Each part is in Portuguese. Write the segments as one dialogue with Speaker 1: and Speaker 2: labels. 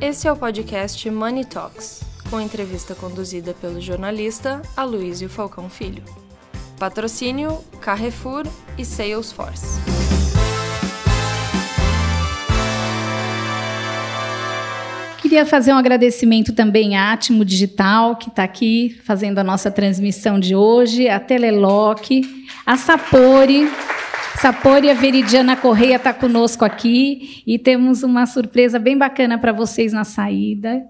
Speaker 1: Esse é o podcast Money Talks, com entrevista conduzida pelo jornalista Aloysio Falcão Filho. Patrocínio Carrefour e Salesforce.
Speaker 2: Queria fazer um agradecimento também à Atmo Digital, que está aqui fazendo a nossa transmissão de hoje, a Teleloc, a Sapori. Sapori a Veridiana Correia está conosco aqui e temos uma surpresa bem bacana para vocês na saída.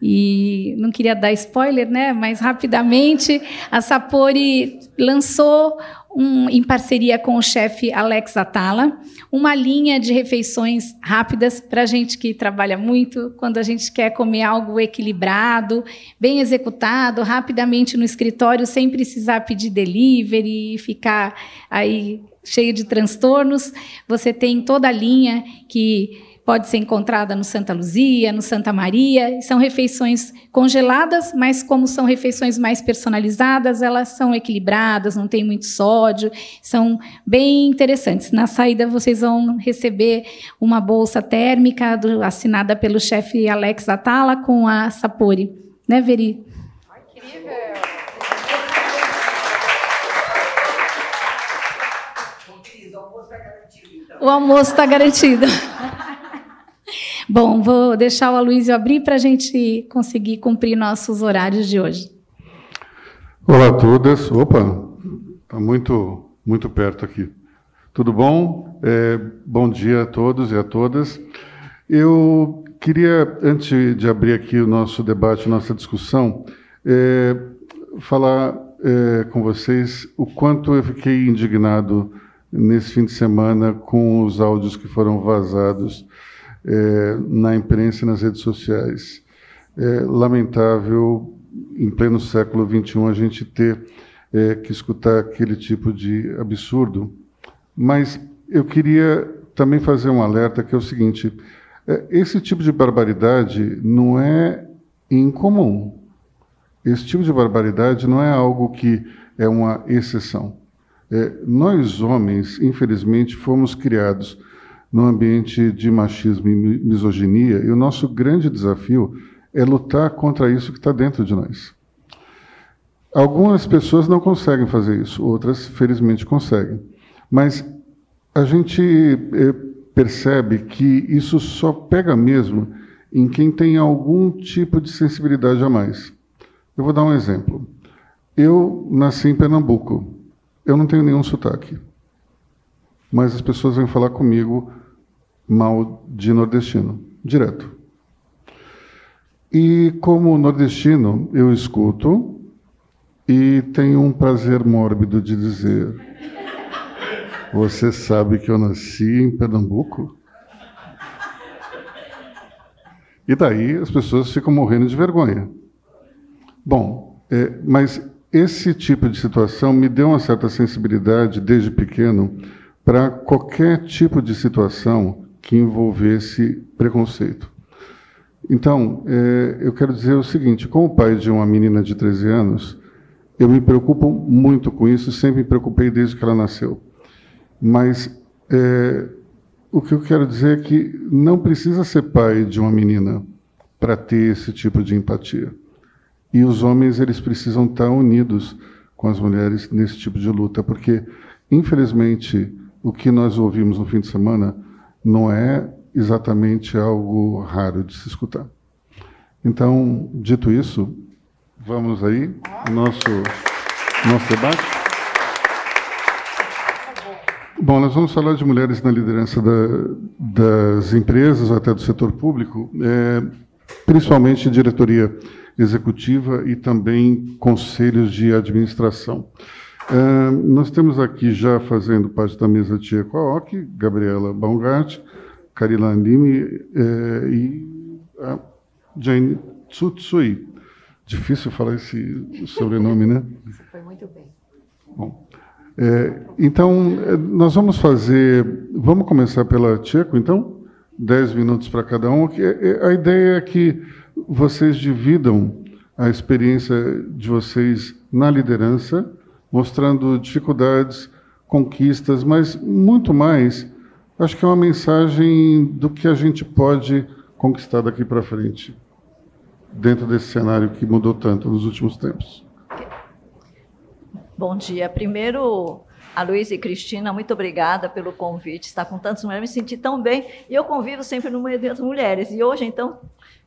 Speaker 2: E não queria dar spoiler, né? Mas rapidamente a Sapori lançou um, em parceria com o chefe Alex Atala, uma linha de refeições rápidas para a gente que trabalha muito, quando a gente quer comer algo equilibrado, bem executado, rapidamente no escritório, sem precisar pedir delivery e ficar aí cheio de transtornos. Você tem toda a linha que pode ser encontrada no Santa Luzia, no Santa Maria. São refeições congeladas, mas como são refeições mais personalizadas, elas são equilibradas, não tem muito sódio, são bem interessantes. Na saída vocês vão receber uma bolsa térmica do, assinada pelo chefe Alex Atala com a Sapori. Né, Veri? Incrível! O almoço está garantido. Bom, vou deixar o Aloysio abrir para a gente conseguir cumprir nossos horários de hoje.
Speaker 3: Olá a todas. Opa, está muito, muito perto aqui. Tudo bom? É, bom dia a todos e a todas. Eu queria, antes de abrir aqui o nosso debate, nossa discussão, é, falar é, com vocês o quanto eu fiquei indignado nesse fim de semana com os áudios que foram vazados é, na imprensa e nas redes sociais. É lamentável, em pleno século XXI, a gente ter é, que escutar aquele tipo de absurdo. Mas eu queria também fazer um alerta que é o seguinte: é, esse tipo de barbaridade não é incomum. Esse tipo de barbaridade não é algo que é uma exceção. É, nós, homens, infelizmente, fomos criados no ambiente de machismo e misoginia, e o nosso grande desafio é lutar contra isso que está dentro de nós. Algumas pessoas não conseguem fazer isso, outras, felizmente, conseguem. Mas a gente eh, percebe que isso só pega mesmo em quem tem algum tipo de sensibilidade a mais. Eu vou dar um exemplo. Eu nasci em Pernambuco. Eu não tenho nenhum sotaque mas as pessoas vêm falar comigo mal de nordestino, direto. E como nordestino, eu escuto e tenho um prazer mórbido de dizer: Você sabe que eu nasci em Pernambuco? E daí as pessoas ficam morrendo de vergonha. Bom, é, mas esse tipo de situação me deu uma certa sensibilidade desde pequeno para qualquer tipo de situação que envolvesse preconceito. Então, é, eu quero dizer o seguinte: como pai de uma menina de 13 anos, eu me preocupo muito com isso, sempre me preocupei desde que ela nasceu. Mas é, o que eu quero dizer é que não precisa ser pai de uma menina para ter esse tipo de empatia. E os homens eles precisam estar unidos com as mulheres nesse tipo de luta, porque infelizmente o que nós ouvimos no fim de semana não é exatamente algo raro de se escutar. Então, dito isso, vamos aí nosso nosso debate. Bom, nós vamos falar de mulheres na liderança da, das empresas, até do setor público, é, principalmente diretoria executiva e também conselhos de administração. Uh, nós temos aqui já fazendo parte da mesa Tia Quaoc, Gabriela Baumgart, Karina Lime eh, e a Jane Tsutsui. Difícil falar esse sobrenome, né?
Speaker 4: Isso foi muito bem.
Speaker 3: Bom, é, então, nós vamos fazer. Vamos começar pela Tcheco, então? Dez minutos para cada um. A ideia é que vocês dividam a experiência de vocês na liderança mostrando dificuldades, conquistas, mas muito mais, acho que é uma mensagem do que a gente pode conquistar daqui para frente, dentro desse cenário que mudou tanto nos últimos tempos?
Speaker 4: Bom dia. Primeiro, a Luísa e Cristina, muito obrigada pelo convite. Estar com tantas mulheres, me senti tão bem. E eu convivo sempre no meio das mulheres. E hoje, então,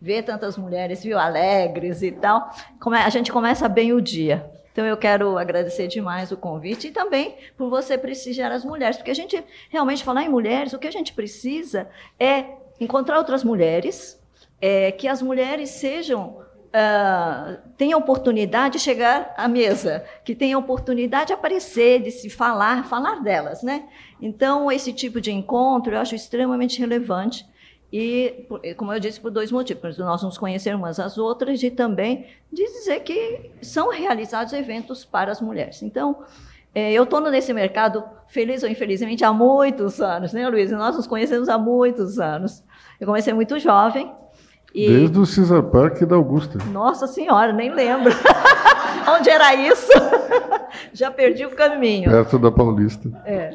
Speaker 4: ver tantas mulheres, viu, alegres e tal, a gente começa bem o dia. Então, eu quero agradecer demais o convite e também por você prestigiar as mulheres, porque a gente realmente falar em mulheres, o que a gente precisa é encontrar outras mulheres, é, que as mulheres sejam Uh, oportunidade de chegar à mesa, que tenha oportunidade de aparecer, de se falar, falar delas, né? Então, esse tipo de encontro eu acho extremamente relevante e, como eu disse, por dois motivos. Nós nos conhecermos umas às outras e também de dizer que são realizados eventos para as mulheres. Então, é, eu estou nesse mercado, feliz ou infelizmente, há muitos anos, né, Luiz? Nós nos conhecemos há muitos anos. Eu comecei muito jovem.
Speaker 3: E... Desde o Cesar Parque da Augusta.
Speaker 4: Nossa Senhora, nem lembro. Onde era isso? Já perdi o caminho.
Speaker 3: Perto da Paulista.
Speaker 4: É.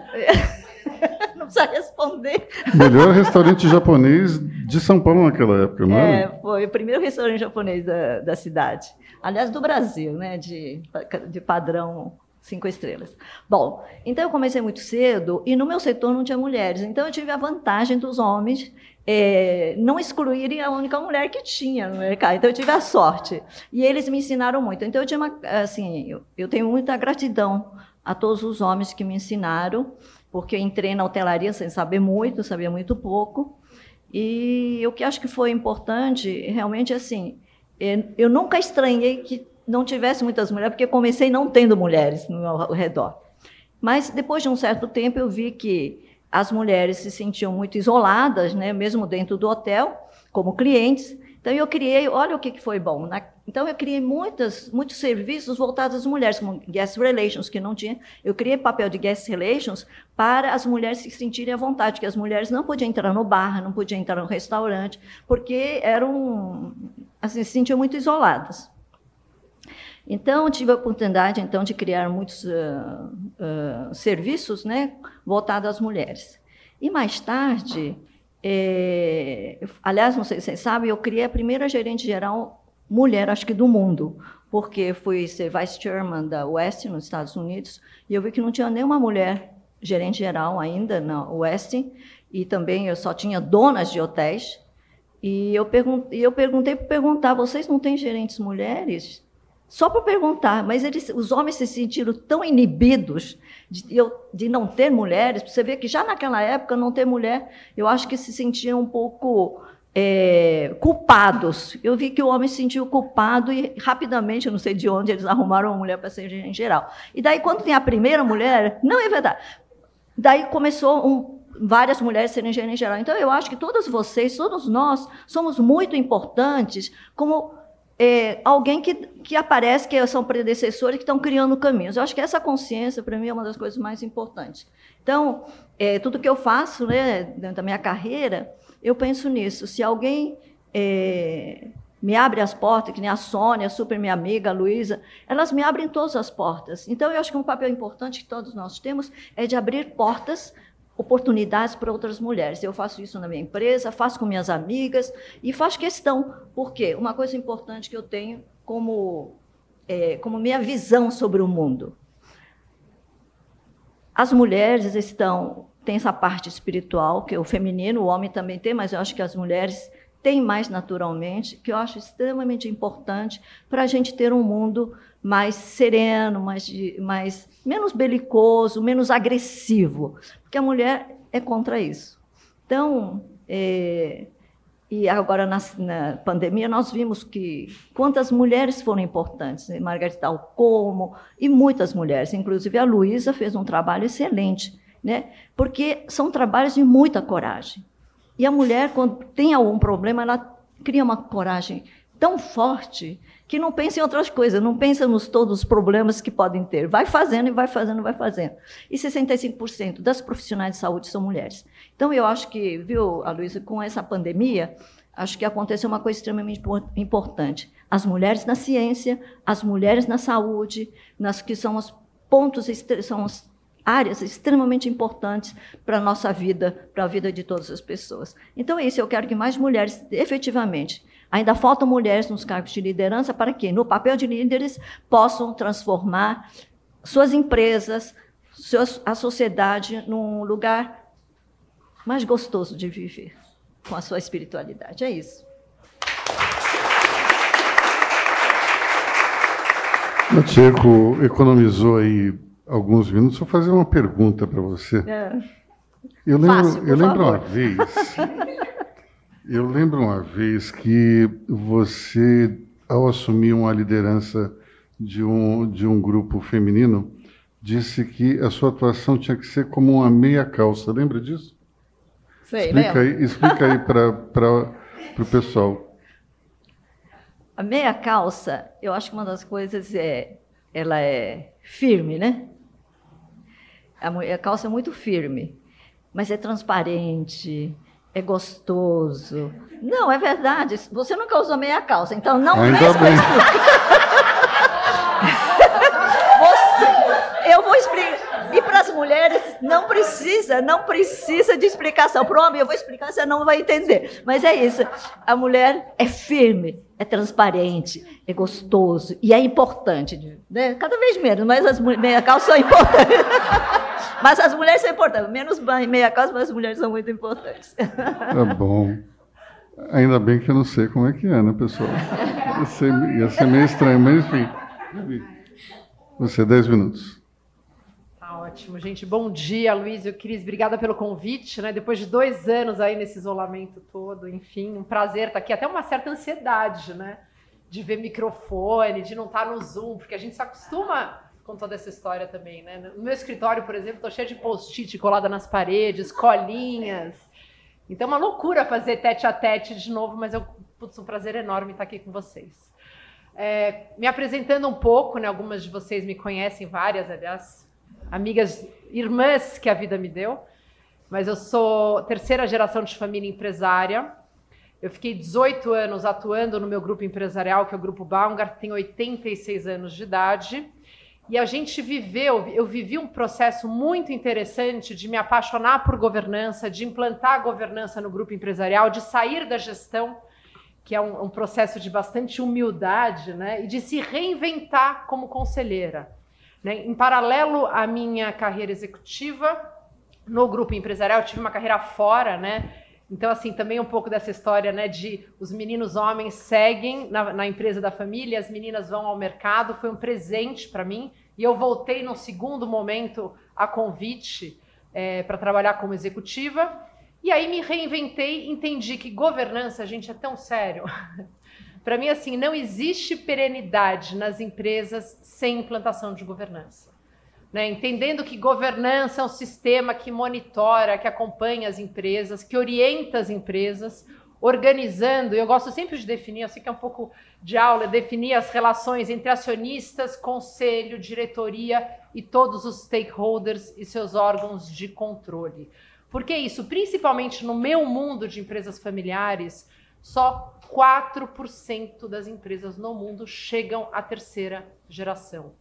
Speaker 4: não precisa responder.
Speaker 3: Melhor restaurante japonês de São Paulo naquela época, não
Speaker 4: é? É, foi o primeiro restaurante japonês da, da cidade. Aliás, do Brasil, né? De, de padrão cinco estrelas. Bom, então eu comecei muito cedo e no meu setor não tinha mulheres. Então eu tive a vantagem dos homens é, não excluírem a única mulher que tinha no mercado. Então eu tive a sorte e eles me ensinaram muito. Então eu tinha uma, assim, eu, eu tenho muita gratidão a todos os homens que me ensinaram porque eu entrei na hotelaria sem saber muito, sabia muito pouco. E o que acho que foi importante, realmente, assim, é, eu nunca estranhei que não tivesse muitas mulheres, porque comecei não tendo mulheres no meu redor. Mas depois de um certo tempo eu vi que as mulheres se sentiam muito isoladas, né, mesmo dentro do hotel, como clientes, então, eu criei, olha o que foi bom. Na, então, eu criei muitas, muitos serviços voltados às mulheres, como Guest Relations, que não tinha. Eu criei papel de Guest Relations para as mulheres se sentirem à vontade, que as mulheres não podiam entrar no bar, não podiam entrar no restaurante, porque eram, assim, se sentiam muito isoladas. Então, tive a oportunidade, então, de criar muitos uh, uh, serviços né, voltados às mulheres. E, mais tarde, é, aliás, não sei se vocês sabem, eu criei a primeira gerente geral mulher, acho que do mundo, porque fui ser vice chairman da West nos Estados Unidos e eu vi que não tinha nenhuma mulher gerente geral ainda na West e também eu só tinha donas de hotéis. E eu, perguntei, eu perguntei para perguntar: vocês não têm gerentes mulheres? Só para perguntar, mas eles, os homens se sentiram tão inibidos de, de não ter mulheres. Você vê que já naquela época, não ter mulher, eu acho que se sentiam um pouco é, culpados. Eu vi que o homem se sentiu culpado e rapidamente, eu não sei de onde, eles arrumaram uma mulher para ser em geral. E daí, quando tem a primeira mulher, não é verdade. Daí começou um, várias mulheres serem gerente geral. Então, eu acho que todas vocês, todos nós, somos muito importantes como é, alguém que, que aparece, que são predecessores, que estão criando caminhos. Eu acho que essa consciência, para mim, é uma das coisas mais importantes. Então, é, tudo que eu faço né, dentro da minha carreira, eu penso nisso. Se alguém é, me abre as portas, que nem a Sônia, super minha amiga, a Luísa, elas me abrem todas as portas. Então, eu acho que um papel importante que todos nós temos é de abrir portas oportunidades para outras mulheres. Eu faço isso na minha empresa, faço com minhas amigas e faço questão. Por quê? Uma coisa importante que eu tenho como, é, como minha visão sobre o mundo. As mulheres estão têm essa parte espiritual, que é o feminino, o homem também tem, mas eu acho que as mulheres têm mais naturalmente, que eu acho extremamente importante para a gente ter um mundo mais sereno, mais, mais menos belicoso, menos agressivo, porque a mulher é contra isso. Então, é, e agora na, na, pandemia nós vimos que quantas mulheres foram importantes, né? Margarita Alcomo e muitas mulheres, inclusive a Luísa fez um trabalho excelente, né? Porque são trabalhos de muita coragem. E a mulher quando tem algum problema, ela cria uma coragem tão forte que não pensa em outras coisas, não pensa nos todos os problemas que podem ter. Vai fazendo e vai fazendo, vai fazendo. E 65% das profissionais de saúde são mulheres. Então, eu acho que, viu, Aloysio, com essa pandemia, acho que aconteceu uma coisa extremamente importante. As mulheres na ciência, as mulheres na saúde, nas que são os pontos, são os áreas extremamente importantes para a nossa vida, para a vida de todas as pessoas. Então, é isso, eu quero que mais mulheres, efetivamente, ainda faltam mulheres nos cargos de liderança para que, no papel de líderes, possam transformar suas empresas, a sociedade num lugar mais gostoso de viver, com a sua espiritualidade. É isso.
Speaker 3: O Tcheco economizou aí alguns minutos, vou fazer uma pergunta para você. É. Eu lembro, Fácil, eu lembro uma vez. eu lembro uma vez que você, ao assumir uma liderança de um, de um grupo feminino, disse que a sua atuação tinha que ser como uma meia calça. Lembra disso?
Speaker 4: Sei,
Speaker 3: explica aí, explica aí para o pessoal.
Speaker 4: A meia calça, eu acho que uma das coisas é, ela é firme, né? A, calça é muito firme, mas é transparente, é gostoso. Não, é verdade. Você nunca usou meia calça, então não
Speaker 3: Ainda bem.
Speaker 4: Você, eu vou explicar. E para as mulheres não precisa, não precisa de explicação. Para o homem eu vou explicar, você não vai entender. Mas é isso. A mulher é firme, é transparente, é gostoso e é importante. Né? Cada vez menos, mas as meia calça são importantes. Mas as mulheres são importantes. Menos meia calça, mas as mulheres são muito importantes.
Speaker 3: Tá bom. Ainda bem que eu não sei como é que é, né, pessoal? Ia ser, ia ser meio estranho, mas enfim. Você, 10 minutos.
Speaker 5: Tá ótimo, gente. Bom dia, Luiz e Cris. Obrigada pelo convite, né? Depois de dois anos aí nesse isolamento todo, enfim, um prazer estar aqui. Até uma certa ansiedade, né? De ver microfone, de não estar no Zoom, porque a gente se acostuma com toda essa história também, né? No meu escritório, por exemplo, tô cheio de post-it colada nas paredes, colinhas. Então é uma loucura fazer tete a tete de novo, mas putz, um prazer enorme estar aqui com vocês. É, me apresentando um pouco, né? Algumas de vocês me conhecem, várias, aliás, amigas, irmãs que a vida me deu. Mas eu sou terceira geração de família empresária. Eu fiquei 18 anos atuando no meu grupo empresarial, que é o Grupo Baumgart, tenho 86 anos de idade. E a gente viveu, eu vivi um processo muito interessante de me apaixonar por governança, de implantar a governança no grupo empresarial, de sair da gestão, que é um, um processo de bastante humildade, né? E de se reinventar como conselheira. Né? Em paralelo à minha carreira executiva no grupo empresarial, eu tive uma carreira fora, né? Então, assim, também um pouco dessa história, né, de os meninos homens seguem na, na empresa da família, as meninas vão ao mercado, foi um presente para mim. E eu voltei no segundo momento a convite é, para trabalhar como executiva. E aí me reinventei, entendi que governança, gente, é tão sério. para mim, assim, não existe perenidade nas empresas sem implantação de governança né? entendendo que governança é um sistema que monitora, que acompanha as empresas, que orienta as empresas, organizando. Eu gosto sempre de definir, eu sei que é um pouco de aula, definir as relações entre acionistas, conselho, diretoria e todos os stakeholders e seus órgãos de controle. Por que isso? Principalmente no meu mundo de empresas familiares, só 4% das empresas no mundo chegam à terceira geração.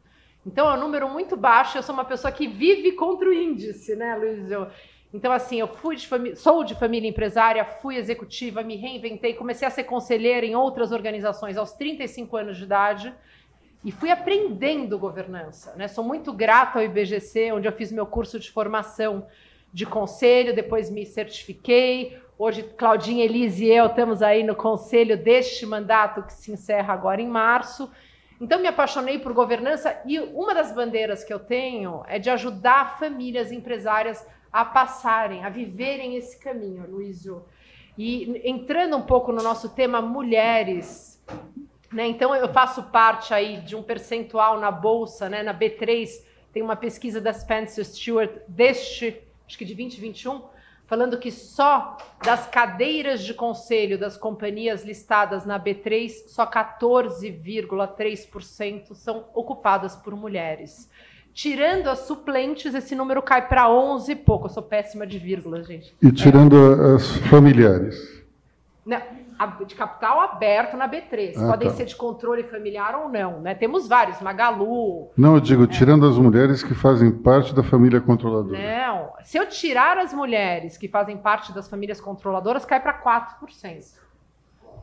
Speaker 5: Então é um número muito baixo. Eu sou uma pessoa que vive contra o índice, né, Luiz? Eu, então, assim, eu fui de sou de família empresária, fui executiva, me reinventei, comecei a ser conselheira em outras organizações aos 35 anos de idade e fui aprendendo governança. Né? Sou muito grata ao IBGC, onde eu fiz meu curso de formação de conselho, depois me certifiquei. Hoje, Claudinha, Elise e eu estamos aí no conselho deste mandato que se encerra agora em março. Então me apaixonei por governança e uma das bandeiras que eu tenho é de ajudar famílias empresárias a passarem, a viverem esse caminho, Luísio. E entrando um pouco no nosso tema mulheres, né? Então eu faço parte aí de um percentual na bolsa, né, na B3, tem uma pesquisa da Spencer Stewart deste, acho que de 2021, falando que só das cadeiras de conselho das companhias listadas na B3, só 14,3% são ocupadas por mulheres. Tirando as suplentes, esse número cai para 11 e pouco. Eu sou péssima de vírgula, gente.
Speaker 3: E tirando é. as familiares?
Speaker 5: Não, de capital aberto na B3. Ah, Podem tá. ser de controle familiar ou não. Né? Temos vários, Magalu.
Speaker 3: Não, eu digo, é. tirando as mulheres que fazem parte da família controladora.
Speaker 5: Não, se eu tirar as mulheres que fazem parte das famílias controladoras, cai para 4%.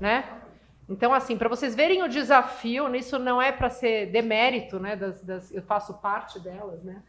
Speaker 5: Né? Então, assim, para vocês verem o desafio, isso não é para ser demérito, né? Das, das, eu faço parte delas, né?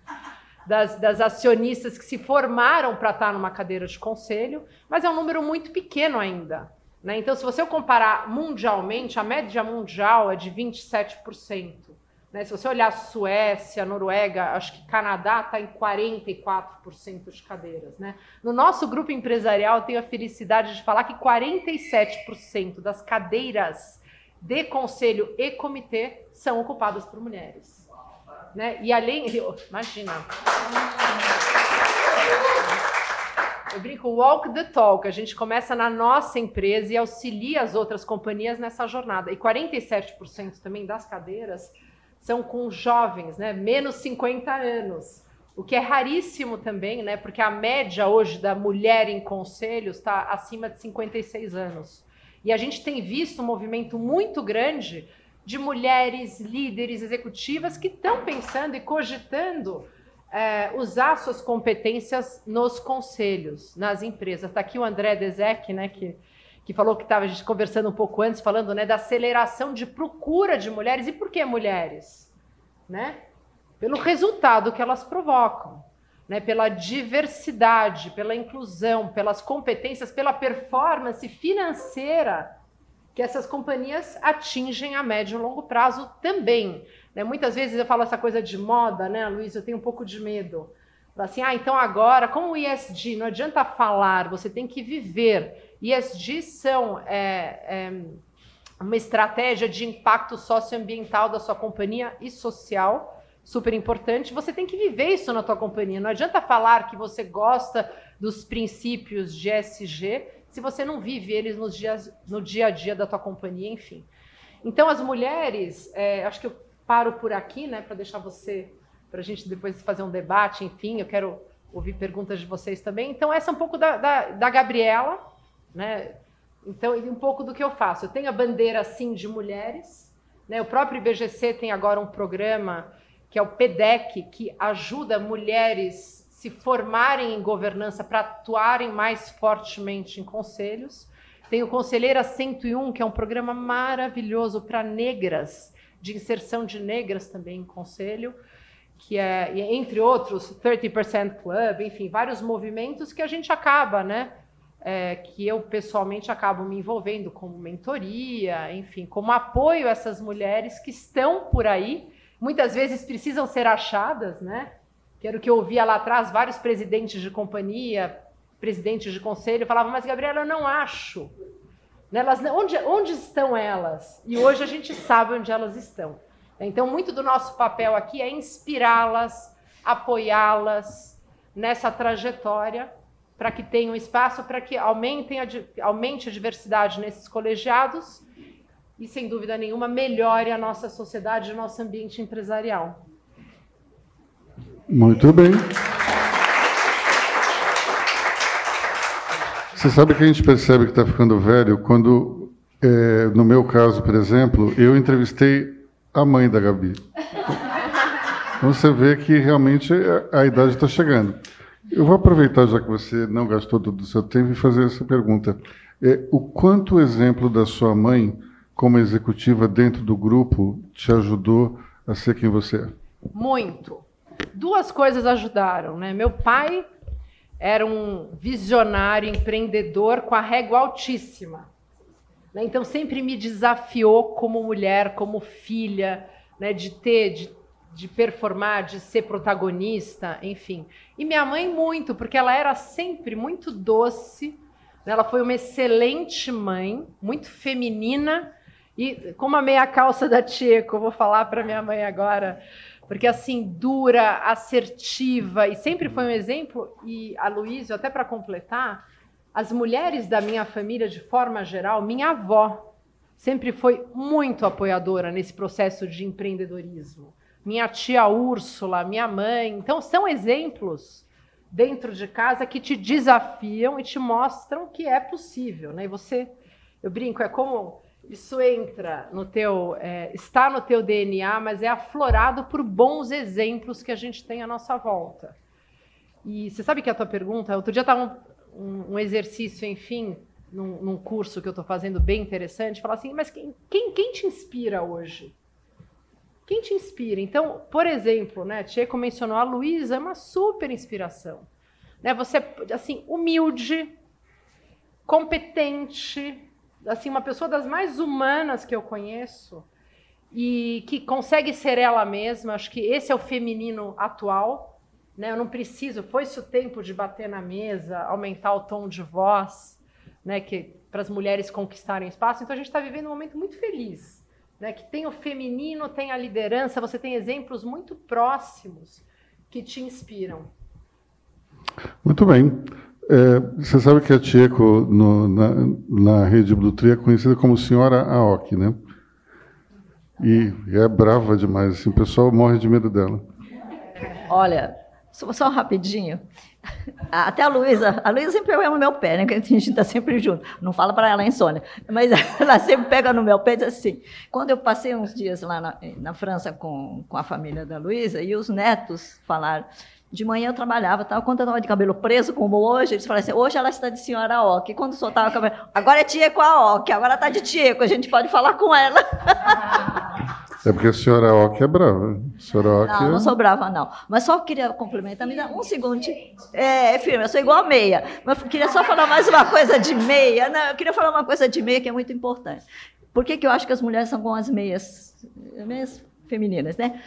Speaker 5: Das, das acionistas que se formaram para estar numa cadeira de conselho, mas é um número muito pequeno ainda. Né? Então, se você comparar mundialmente, a média mundial é de 27%. Né? Se você olhar Suécia, Noruega, acho que Canadá está em 44% de cadeiras. Né? No nosso grupo empresarial, eu tenho a felicidade de falar que 47% das cadeiras de conselho e comitê são ocupadas por mulheres. Né? E além. Imagina. Eu brinco, walk the talk. A gente começa na nossa empresa e auxilia as outras companhias nessa jornada. E 47% também das cadeiras são com jovens, né? Menos 50 anos. O que é raríssimo também, né? Porque a média hoje da mulher em conselhos está acima de 56 anos. E a gente tem visto um movimento muito grande de mulheres líderes executivas que estão pensando e cogitando é, usar suas competências nos conselhos, nas empresas. Está aqui o André Dezek, né, que, que falou que estava a gente conversando um pouco antes, falando né, da aceleração de procura de mulheres. E por que mulheres? Né? Pelo resultado que elas provocam, né, pela diversidade, pela inclusão, pelas competências, pela performance financeira que essas companhias atingem a médio e longo prazo também. Né? Muitas vezes eu falo essa coisa de moda, né, Luiz? Eu tenho um pouco de medo. Assim, ah, então agora, como o ISD, não adianta falar, você tem que viver. ISD são é, é, uma estratégia de impacto socioambiental da sua companhia e social, super importante. Você tem que viver isso na tua companhia. Não adianta falar que você gosta dos princípios de ESG se você não vive eles nos dias, no dia a dia da tua companhia, enfim. Então, as mulheres, é, acho que eu paro por aqui, né, para deixar você, para a gente depois fazer um debate, enfim, eu quero ouvir perguntas de vocês também. Então, essa é um pouco da, da, da Gabriela, né? Então, e um pouco do que eu faço. Eu tenho a bandeira, sim, de mulheres, né? O próprio IBGC tem agora um programa que é o PEDEC, que ajuda mulheres se formarem em governança para atuarem mais fortemente em conselhos. Tem o Conselheira 101, que é um programa maravilhoso para negras de inserção de negras também em conselho, que é, entre outros, 30% Club, enfim, vários movimentos que a gente acaba, né? É, que eu pessoalmente acabo me envolvendo como mentoria, enfim, como apoio a essas mulheres que estão por aí, muitas vezes precisam ser achadas, né? Que era o que eu ouvia lá atrás, vários presidentes de companhia, presidentes de conselho falavam, mas Gabriela, eu não acho Elas, onde, onde estão elas? E hoje a gente sabe onde elas estão. Então, muito do nosso papel aqui é inspirá-las, apoiá-las nessa trajetória para que tenham espaço, para que aumentem a, aumente a diversidade nesses colegiados e, sem dúvida nenhuma, melhore a nossa sociedade, o nosso ambiente empresarial.
Speaker 3: Muito bem. Você sabe que a gente percebe que está ficando velho quando, é, no meu caso, por exemplo, eu entrevistei a mãe da Gabi. Então você vê que realmente a, a idade está chegando. Eu vou aproveitar, já que você não gastou todo o seu tempo, e fazer essa pergunta. É, o quanto o exemplo da sua mãe, como executiva dentro do grupo, te ajudou a ser quem você é?
Speaker 5: Muito. Duas coisas ajudaram. Né? Meu pai era um visionário, empreendedor com a régua altíssima. Né? Então sempre me desafiou como mulher, como filha, né? de ter, de, de performar, de ser protagonista, enfim. E minha mãe muito, porque ela era sempre muito doce. Né? Ela foi uma excelente mãe, muito feminina e com uma meia calça da eu vou falar para minha mãe agora porque assim, dura, assertiva, e sempre foi um exemplo, e a Luísa, até para completar, as mulheres da minha família, de forma geral, minha avó sempre foi muito apoiadora nesse processo de empreendedorismo. Minha tia Úrsula, minha mãe. Então, são exemplos dentro de casa que te desafiam e te mostram que é possível. Né? E você Eu brinco, é como isso entra no teu, é, está no teu DNA, mas é aflorado por bons exemplos que a gente tem à nossa volta. E você sabe que a tua pergunta, outro dia estava um, um, exercício, enfim, num, num curso que eu estou fazendo bem interessante, falar assim, mas quem, quem, quem te inspira hoje? Quem te inspira? Então, por exemplo, né, Tcheco mencionou a Luísa, é uma super inspiração. Né, você, assim, humilde, competente, assim, uma pessoa das mais humanas que eu conheço e que consegue ser ela mesma. Acho que esse é o feminino atual. Né? Eu não preciso, foi-se o tempo de bater na mesa, aumentar o tom de voz, né? que para as mulheres conquistarem espaço. Então a gente está vivendo um momento muito feliz né, que tem o feminino, tem a liderança, você tem exemplos muito próximos que te inspiram.
Speaker 3: Muito bem. É, você sabe que a Tcheco, no, na, na rede Blue Tree, é conhecida como Senhora Aoki, né? E é brava demais, assim, o pessoal morre de medo dela.
Speaker 4: Olha, só, só rapidinho. Até a Luísa, a Luísa sempre pega no meu pé, né? Que a gente está sempre junto. Não fala para ela, insônia. Mas ela sempre pega no meu pé e diz assim. Quando eu passei uns dias lá na, na França com, com a família da Luísa, e os netos falaram. De manhã eu trabalhava, tal. quando eu estava de cabelo preso, como hoje, eles falaram assim: hoje ela está de senhora Ock. Quando soltava o cabelo, agora é tia com a Ock, agora está de Tieco, a gente pode falar com ela.
Speaker 3: É porque a senhora Ock é brava. A senhora Ock
Speaker 4: não,
Speaker 3: é...
Speaker 4: não sou brava, não. Mas só queria complementar, me dá um segundo. É, é firme, eu sou igual a meia. Mas queria só falar mais uma coisa de meia. Não, eu queria falar uma coisa de meia que é muito importante. Por que, que eu acho que as mulheres são com as meias, meias femininas, né?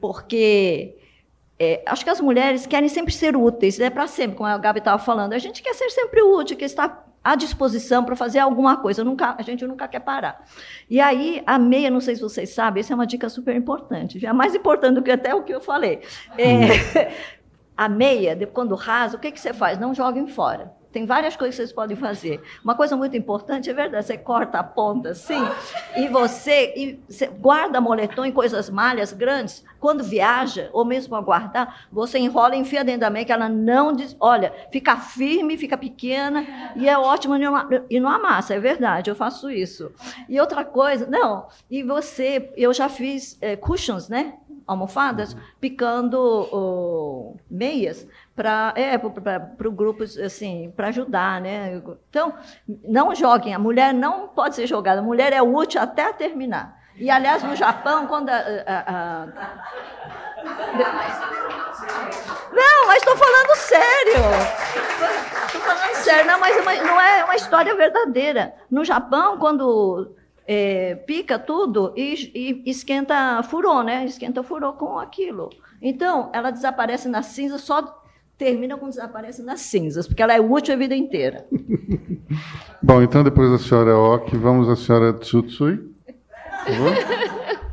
Speaker 4: Porque é, acho que as mulheres querem sempre ser úteis, é né? para sempre, como a Gabi estava falando. A gente quer ser sempre útil, quer estar à disposição para fazer alguma coisa. Nunca, a gente nunca quer parar. E aí, a meia, não sei se vocês sabem, essa é uma dica super importante. Já é mais importante do que até o que eu falei. É, a meia, quando rasa, o que, que você faz? Não joguem fora. Tem várias coisas que vocês podem fazer. Uma coisa muito importante, é verdade, você corta a ponta assim, e você, e você guarda moletom em coisas malhas grandes. Quando viaja, ou mesmo para guardar, você enrola e enfia dentro da meia, que ela não diz. Olha, fica firme, fica pequena, e é ótimo e não amassa, é verdade, eu faço isso. E outra coisa, não, e você, eu já fiz é, cushions, né? almofadas, picando oh, meias para é, para grupos assim para ajudar, né? Então não joguem. A mulher não pode ser jogada. A mulher é útil até terminar. E aliás no Japão quando a, a, a... não, mas estou falando sério. Estou falando sério, não, mas é não é uma história verdadeira. No Japão, quando é, pica tudo e, e, esquenta furô, né? Esquenta furô com aquilo. Então, ela desaparece na cinza, só termina quando desaparece nas cinzas, porque ela é útil a vida inteira.
Speaker 3: Bom, então depois da senhora Ok, vamos à senhora Tsutsui. Por favor.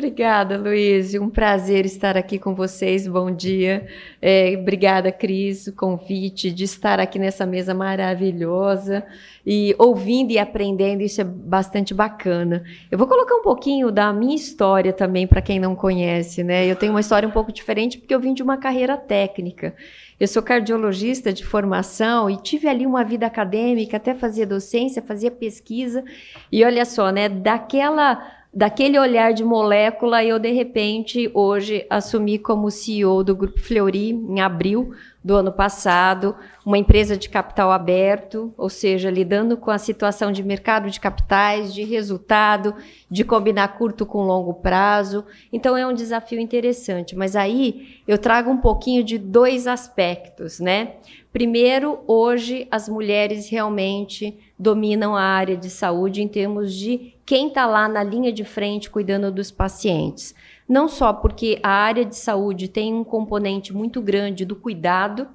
Speaker 1: Obrigada, Luiz. Um prazer estar aqui com vocês. Bom dia. É, obrigada, Cris, o convite de estar aqui nessa mesa maravilhosa e ouvindo e aprendendo. Isso é bastante bacana. Eu vou colocar um pouquinho da minha história também para quem não conhece, né? Eu tenho uma história um pouco diferente porque eu vim de uma carreira técnica. Eu sou cardiologista de formação e tive ali uma vida acadêmica, até fazia docência, fazia pesquisa. E olha só, né? Daquela daquele olhar de molécula, eu de repente hoje assumi como CEO do Grupo Fleury em abril do ano passado, uma empresa de capital aberto, ou seja, lidando com a situação de mercado de capitais, de resultado, de combinar curto com longo prazo. Então é um desafio interessante, mas aí eu trago um pouquinho de dois aspectos, né? Primeiro, hoje as mulheres realmente dominam a área de saúde em termos de quem está lá na linha de frente cuidando dos pacientes. Não só porque a área de saúde tem um componente muito grande do cuidado.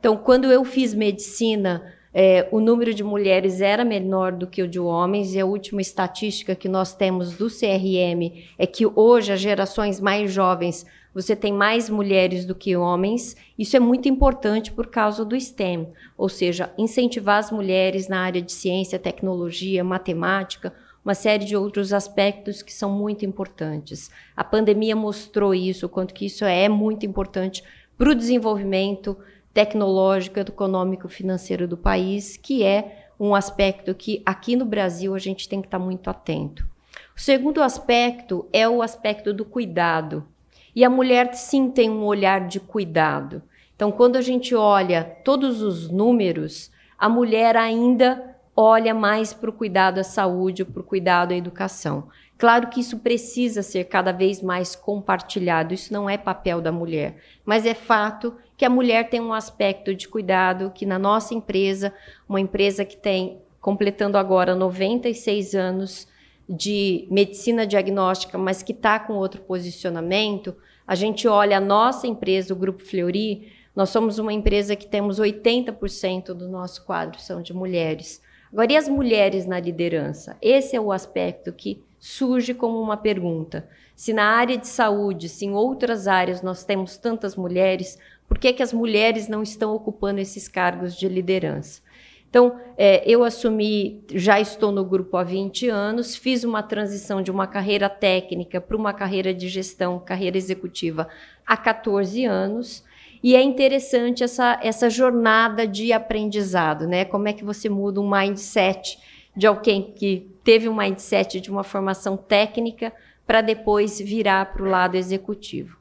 Speaker 1: Então, quando eu fiz medicina, é, o número de mulheres era menor do que o de homens, e a última estatística que nós temos do CRM é que hoje as gerações mais jovens você tem mais mulheres do que homens. Isso é muito importante por causa do STEM, ou seja, incentivar as mulheres na área de ciência, tecnologia, matemática, uma série de outros aspectos que são muito importantes. A pandemia mostrou isso, o quanto que isso é muito importante para o desenvolvimento tecnológico, econômico, financeiro do país, que é um aspecto que aqui no Brasil a gente tem que estar muito atento. O segundo aspecto é o aspecto do cuidado. E a mulher sim tem um olhar de cuidado. Então, quando a gente olha todos os números, a mulher ainda olha mais para o cuidado à saúde, para o cuidado à educação. Claro que isso precisa ser cada vez mais compartilhado, isso não é papel da mulher, mas é fato que a mulher tem um aspecto de cuidado que na nossa empresa, uma empresa que tem completando agora 96 anos de medicina diagnóstica, mas que está com outro posicionamento, a gente olha a nossa empresa, o Grupo Fleury, nós somos uma empresa que temos 80% do nosso quadro são de mulheres. Agora, e as mulheres na liderança? Esse é o aspecto que surge como uma pergunta. Se na área de saúde, se em outras áreas nós temos tantas mulheres, por que, que as mulheres não estão ocupando esses cargos de liderança? Então, é, eu assumi, já estou no grupo há 20 anos, fiz uma transição de uma carreira técnica para uma carreira de gestão, carreira executiva, há 14 anos. E é interessante essa, essa jornada de aprendizado, né? Como é que você muda um mindset de alguém que teve um mindset de uma formação técnica para depois virar para o lado executivo.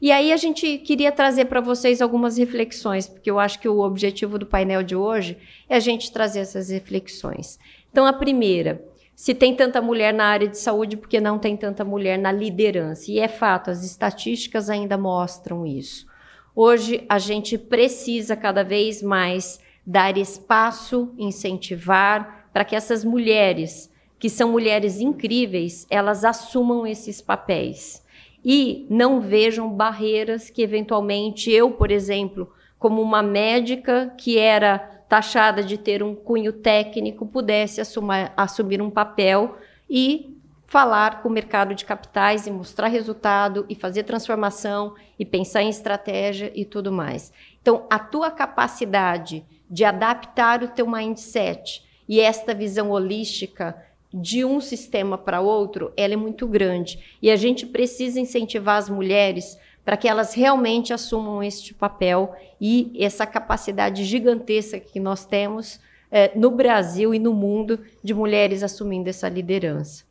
Speaker 1: E aí a gente queria trazer para vocês algumas reflexões, porque eu acho que o objetivo do painel de hoje é a gente trazer essas reflexões. Então, a primeira, se tem tanta mulher na área de saúde, porque não tem tanta mulher na liderança? E é fato, as estatísticas ainda mostram isso. Hoje a gente precisa cada vez mais dar espaço, incentivar, para que essas mulheres, que são mulheres incríveis, elas assumam esses papéis. E não vejam barreiras que eventualmente eu, por exemplo, como uma médica que era taxada de ter um cunho técnico, pudesse assumir, assumir um papel e falar com o mercado de capitais e mostrar resultado e fazer transformação e pensar em estratégia e tudo mais. Então, a tua capacidade de adaptar o teu mindset e esta visão holística de um sistema para outro, ela é muito grande. E a gente precisa incentivar as mulheres para que elas realmente assumam este papel e essa capacidade gigantesca que nós temos é, no Brasil e no mundo de mulheres assumindo essa liderança.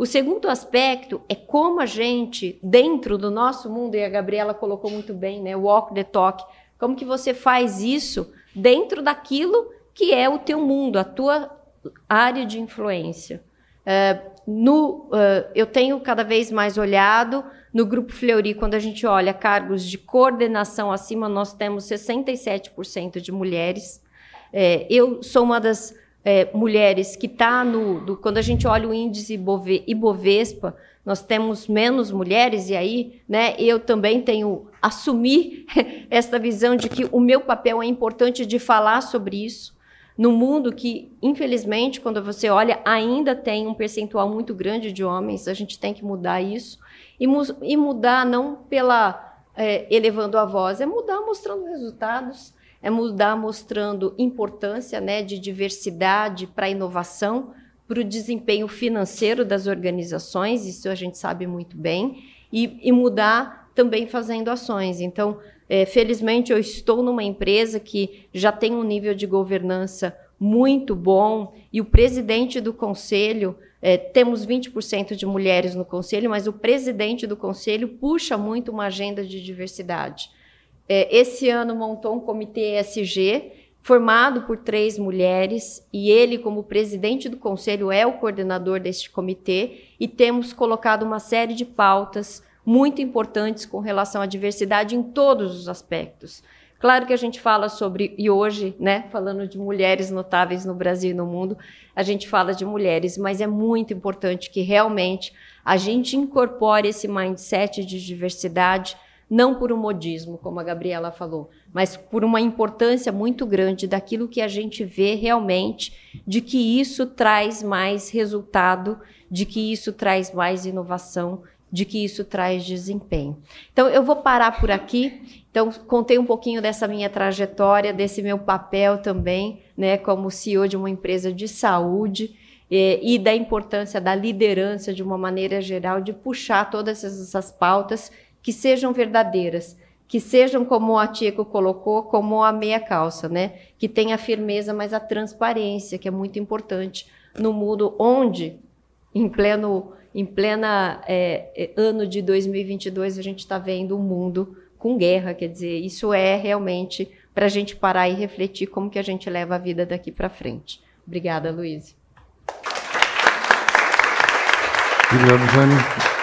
Speaker 1: O segundo aspecto é como a gente, dentro do nosso mundo, e a Gabriela colocou muito bem, né, walk the talk, como que você faz isso dentro daquilo que é o teu mundo, a tua área de influência. Uh, no, uh, eu tenho cada vez mais olhado no Grupo Fleury, quando a gente olha cargos de coordenação acima, nós temos 67% de mulheres. É, eu sou uma das é, mulheres que está no. Do, quando a gente olha o índice Ibove, Ibovespa, nós temos menos mulheres, e aí né, eu também tenho assumir essa visão de que o meu papel é importante de falar sobre isso num mundo que, infelizmente, quando você olha, ainda tem um percentual muito grande de homens, a gente tem que mudar isso. E, mu e mudar não pela é, elevando a voz, é mudar mostrando resultados, é mudar mostrando importância né, de diversidade para a inovação, para o desempenho financeiro das organizações, isso a gente sabe muito bem, e, e mudar também fazendo ações. Então, é, felizmente, eu estou numa empresa que já tem um nível de governança muito bom e o presidente do conselho, é, temos 20% de mulheres no conselho, mas o presidente do conselho puxa muito uma agenda de diversidade. É, esse ano montou um comitê ESG formado por três mulheres e ele, como presidente do conselho, é o coordenador deste comitê e temos colocado uma série de pautas muito importantes com relação à diversidade em todos os aspectos. Claro que a gente fala sobre, e hoje, né, falando de mulheres notáveis no Brasil e no mundo, a gente fala de mulheres, mas é muito importante que realmente a gente incorpore esse mindset de diversidade, não por um modismo, como a Gabriela falou, mas por uma importância muito grande daquilo que a gente vê realmente, de que isso traz mais resultado, de que isso traz mais inovação de que isso traz desempenho. Então, eu vou parar por aqui. Então, contei um pouquinho dessa minha trajetória, desse meu papel também, né, como CEO de uma empresa de saúde eh, e da importância da liderança de uma maneira geral, de puxar todas essas pautas que sejam verdadeiras, que sejam como a Tieco colocou, como a meia calça, né? Que tenha a firmeza, mas a transparência, que é muito importante no mundo onde, em pleno, em plena é, é ano de 2022, a gente está vendo um mundo com guerra, quer dizer, isso é realmente para a gente parar e refletir como que a gente leva a vida daqui para frente. Obrigada, Luiz.
Speaker 3: Obrigado, Jane.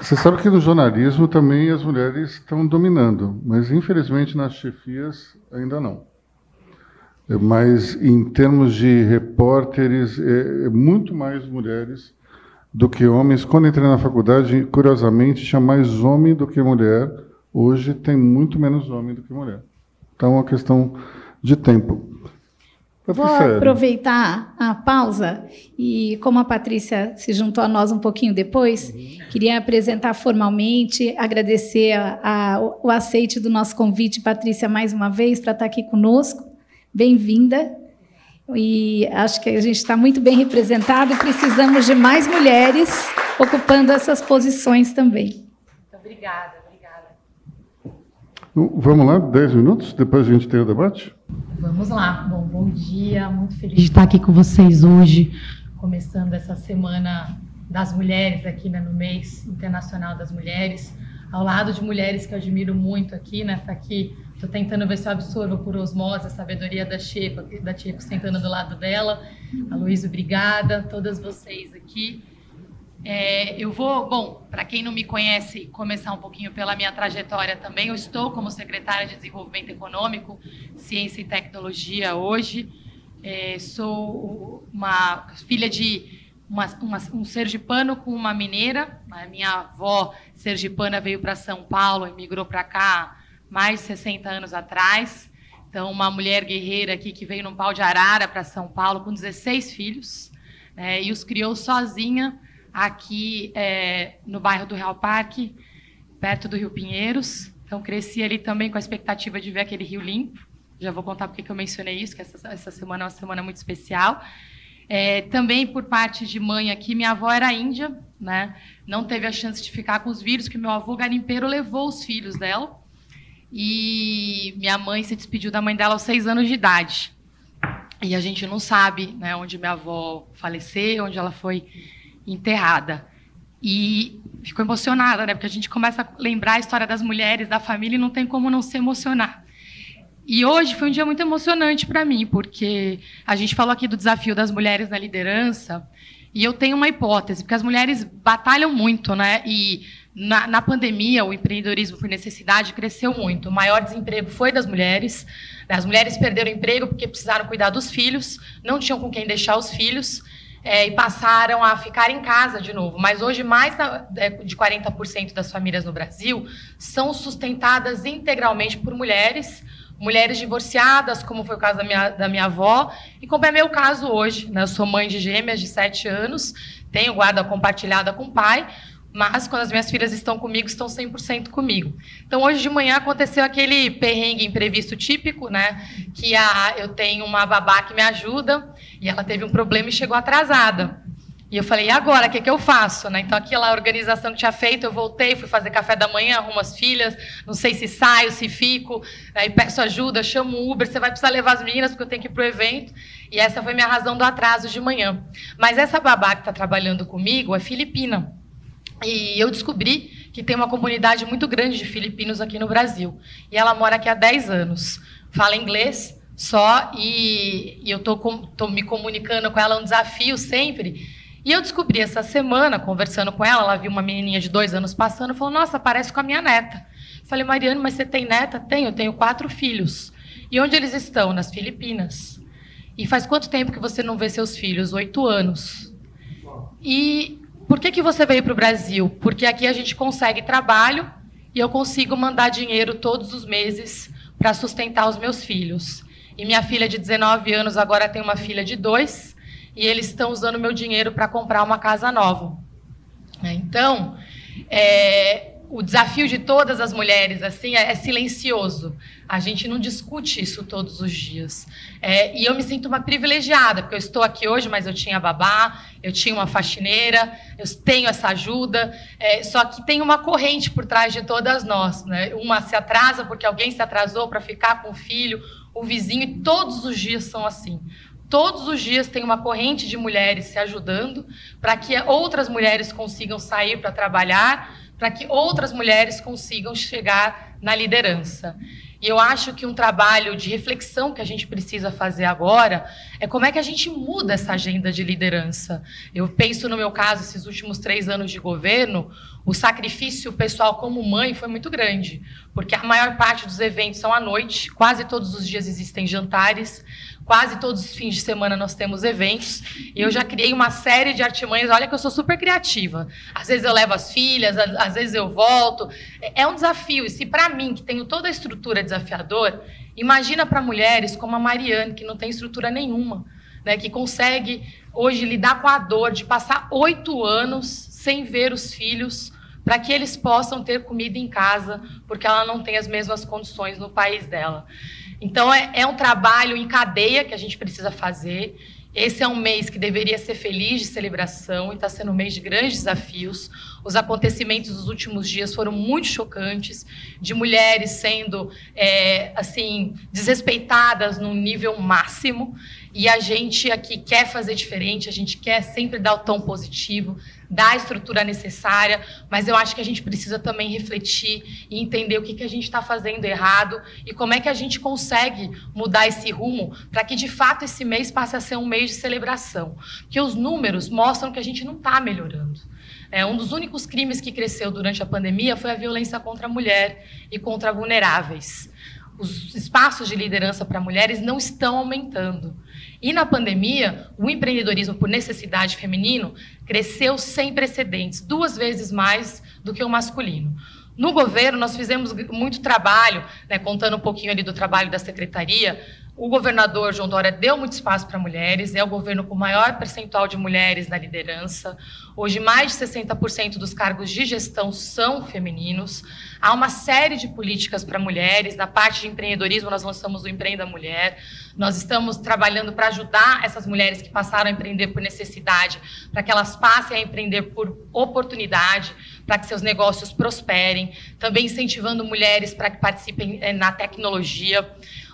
Speaker 3: Você sabe que no jornalismo também as mulheres estão dominando, mas infelizmente nas chefias ainda não. Mas em termos de repórteres, é, é muito mais mulheres do que homens. Quando entrei na faculdade, curiosamente, tinha mais homem do que mulher. Hoje tem muito menos homem do que mulher. Então é uma questão de tempo.
Speaker 2: Vou aproveitar a pausa e, como a Patrícia se juntou a nós um pouquinho depois, queria apresentar formalmente, agradecer a, a, o aceite do nosso convite, Patrícia, mais uma vez, para estar aqui conosco. Bem-vinda. E acho que a gente está muito bem representado e precisamos de mais mulheres ocupando essas posições também.
Speaker 6: Obrigada, obrigada.
Speaker 3: Vamos lá, 10 minutos, depois a gente tem o debate?
Speaker 6: Vamos lá. Bom, bom dia. Muito feliz de estar aqui com vocês hoje, começando essa semana das mulheres aqui né, no mês internacional das mulheres, ao lado de mulheres que eu admiro muito aqui, né? Tá aqui, estou tentando ver se eu absorvo por osmose a sabedoria da Chico, da Chico sentando do lado dela. A Luísa, obrigada. Todas vocês aqui. É, eu vou, bom, para quem não me conhece, começar um pouquinho pela minha trajetória também. Eu estou como secretária de Desenvolvimento Econômico, Ciência e Tecnologia hoje. É, sou uma filha de uma, uma, um sergipano com uma mineira. A minha avó sergipana veio para São Paulo e migrou para cá mais de 60 anos atrás. Então, uma mulher guerreira aqui que veio num pau de arara para São Paulo com 16 filhos é, e os criou sozinha aqui é, no bairro do Real Parque, perto do Rio Pinheiros. Então, cresci ali também com a expectativa de ver aquele rio limpo. Já vou contar porque que eu mencionei isso, que essa, essa semana é uma semana muito especial. É, também por parte de mãe aqui, minha avó era índia, né? não teve a chance de ficar com os vírus, que meu avô garimpeiro levou os filhos dela. E minha mãe se despediu da mãe dela aos seis anos de idade. E a gente não sabe né, onde minha avó faleceu, onde ela foi enterrada. E ficou emocionada, né? Porque a gente começa a lembrar a história das mulheres, da família, e não tem como não se emocionar. E hoje foi um dia muito emocionante para mim, porque a gente falou aqui do desafio das mulheres na liderança, e eu tenho uma hipótese, porque as mulheres batalham muito, né? E na, na pandemia, o empreendedorismo por necessidade cresceu muito. O maior desemprego foi das mulheres. Né? As mulheres perderam emprego porque precisaram cuidar dos filhos, não tinham com quem deixar os filhos é, e passaram a ficar em casa de novo. Mas hoje, mais é, de 40% das famílias no Brasil são sustentadas integralmente por mulheres, mulheres divorciadas, como foi o caso da minha, da minha avó, e como é meu caso hoje. Né? Eu sou mãe de gêmeas de 7 anos, tenho guarda compartilhada com o pai, mas quando as minhas filhas estão comigo, estão 100% comigo. Então, hoje de manhã aconteceu aquele perrengue imprevisto típico, né? Que a, eu tenho uma babá que me ajuda e ela teve um problema e chegou atrasada. E eu falei, e agora, o que, que eu faço? Né? Então, aquela organização que tinha feito, eu voltei, fui fazer café da manhã, arrumo as filhas, não sei se saio, se fico, aí peço ajuda, chamo o Uber, você vai precisar levar as meninas, porque eu tenho que ir para o evento. E essa foi minha razão do atraso de manhã. Mas essa babá que está trabalhando comigo é filipina. E eu descobri que tem uma comunidade muito grande de filipinos aqui no Brasil. E ela mora aqui há 10 anos. Fala inglês só e, e eu estou me comunicando com ela, é um desafio sempre. E eu descobri essa semana, conversando com ela, ela viu uma menininha de dois anos passando, falou: Nossa, parece com a minha neta. Falei, Mariane, mas você tem neta? Tenho, tenho quatro filhos. E onde eles estão? Nas Filipinas. E faz quanto tempo que você não vê seus filhos? Oito anos. E por que, que você veio para o Brasil? Porque aqui a gente consegue trabalho e eu consigo mandar dinheiro todos os meses para sustentar os meus filhos. E minha filha de 19 anos agora tem uma filha de dois e eles estão usando meu dinheiro para comprar uma casa nova. Então, é, o desafio de todas as mulheres assim é, é, silencioso. A gente não discute isso todos os dias. É, e eu me sinto uma privilegiada, porque eu estou aqui hoje, mas eu tinha babá, eu tinha uma faxineira, eu tenho essa ajuda. É, só que tem uma corrente por trás de todas nós. Né? Uma se atrasa porque alguém se atrasou para ficar com o filho, o vizinho, e todos os dias são assim. Todos os dias tem uma corrente de mulheres se ajudando para que outras mulheres consigam sair para trabalhar para que outras mulheres consigam chegar na liderança. E eu acho que um trabalho de reflexão que a gente precisa fazer agora é como é que a gente muda essa agenda de liderança. Eu penso, no meu caso, esses últimos três anos de governo, o sacrifício pessoal como mãe foi muito grande, porque a maior parte dos eventos são à noite, quase todos os dias existem jantares, quase todos os fins de semana nós temos eventos. E eu já criei uma série de artimanhas. Olha que eu sou super criativa. Às vezes eu levo as filhas, às vezes eu volto. É um desafio. E se para mim, que tenho toda a estrutura desafiador, imagina para mulheres como a Mariane, que não tem estrutura nenhuma, né, que consegue hoje lidar com a dor de passar oito anos sem ver os filhos para que eles possam ter comida em casa, porque ela não tem as mesmas condições no país dela. Então, é, é um trabalho em cadeia que a gente precisa fazer. Esse é um mês que deveria ser feliz de celebração e está sendo um mês de grandes desafios. Os acontecimentos dos últimos dias foram muito chocantes, de mulheres sendo é, assim desrespeitadas no nível máximo. E a gente aqui quer fazer diferente, a gente quer sempre dar o tom positivo, dar a estrutura necessária, mas eu acho que a gente precisa também refletir e entender o que, que a gente está fazendo errado e como é que a gente consegue mudar esse rumo para que, de fato, esse mês passe a ser um mês de celebração. Porque os números mostram que a gente não está melhorando. É, um dos únicos crimes que cresceu durante a pandemia foi a violência contra a mulher e contra vulneráveis. Os espaços de liderança para mulheres não estão aumentando. E na pandemia, o empreendedorismo por necessidade feminino cresceu sem precedentes, duas vezes mais do que o masculino. No governo, nós fizemos muito trabalho, né, contando um pouquinho ali do trabalho da secretaria. O governador João Dória deu muito espaço para mulheres, é o governo com maior percentual de mulheres na liderança. Hoje, mais de 60% dos cargos de gestão são femininos. Há uma série de políticas para mulheres. Na parte de empreendedorismo, nós lançamos o Empreenda Mulher. Nós estamos trabalhando para ajudar essas mulheres que passaram a empreender por necessidade, para que elas passem a empreender por oportunidade, para que seus negócios prosperem. Também incentivando mulheres para que participem eh, na tecnologia.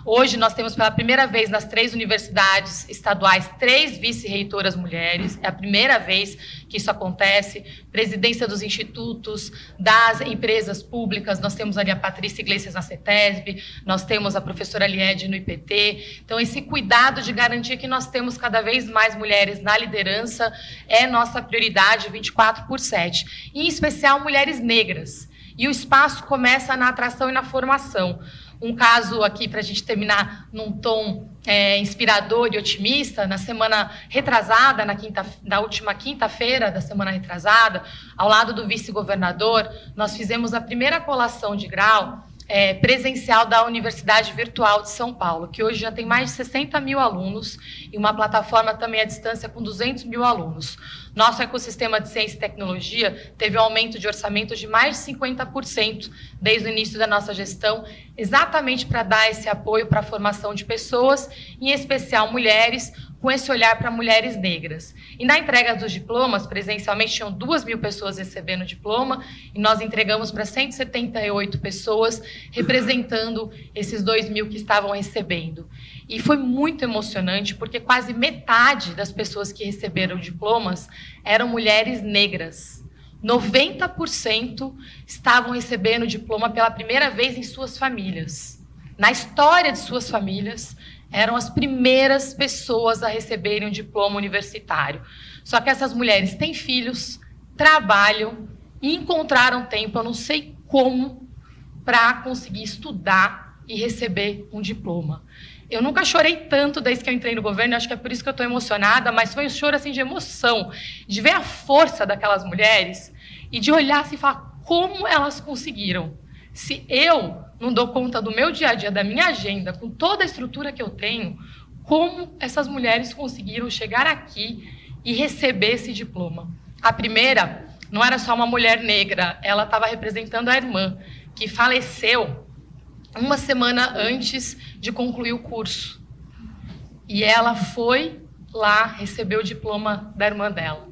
Speaker 6: Hoje nós temos pela primeira vez nas três universidades estaduais três vice-reitoras mulheres. É a primeira vez que isso acontece. Presidência dos institutos, das empresas públicas. Nós temos ali a Patrícia Iglesias na CETESB, nós temos a professora Lied no IPT. Então, esse cuidado de garantir que nós temos cada vez mais mulheres na liderança é nossa prioridade 24 por 7. Em especial, mulheres negras. E o espaço começa na atração e na formação um caso aqui para a gente terminar num tom é, inspirador e otimista. Na semana retrasada, na, quinta, na última quinta-feira da semana retrasada, ao lado do vice-governador, nós fizemos a primeira colação de grau é, presencial da Universidade Virtual de São Paulo, que hoje já tem mais de 60 mil alunos e uma plataforma também à distância com 200 mil alunos. Nosso ecossistema de ciência e tecnologia teve um aumento de orçamento de mais de 50% desde o início da nossa gestão, exatamente para dar esse apoio para a formação de pessoas, em especial mulheres, com esse olhar para mulheres negras. E na entrega dos diplomas, presencialmente, tinham duas mil pessoas recebendo diploma, e nós entregamos para 178 pessoas, representando esses dois mil que estavam recebendo. E foi muito emocionante, porque quase metade das pessoas que receberam diplomas eram mulheres negras. 90% estavam recebendo diploma pela primeira vez em suas famílias. Na história de suas famílias, eram as primeiras pessoas a receberem um diploma universitário. Só que essas mulheres têm filhos, trabalham e encontraram tempo, eu não sei como, para conseguir estudar e receber um diploma. Eu nunca chorei tanto desde que eu entrei no governo, acho que é por isso que eu estou emocionada, mas foi um choro assim de emoção, de ver a força daquelas mulheres e de olhar assim, e falar como elas conseguiram. Se eu não dou conta do meu dia a dia, da minha agenda, com toda a estrutura que eu tenho, como essas mulheres conseguiram chegar aqui e receber esse diploma? A primeira não era só uma mulher negra, ela estava representando a irmã, que faleceu uma semana antes de concluir o curso. E ela foi lá receber o diploma da irmã dela.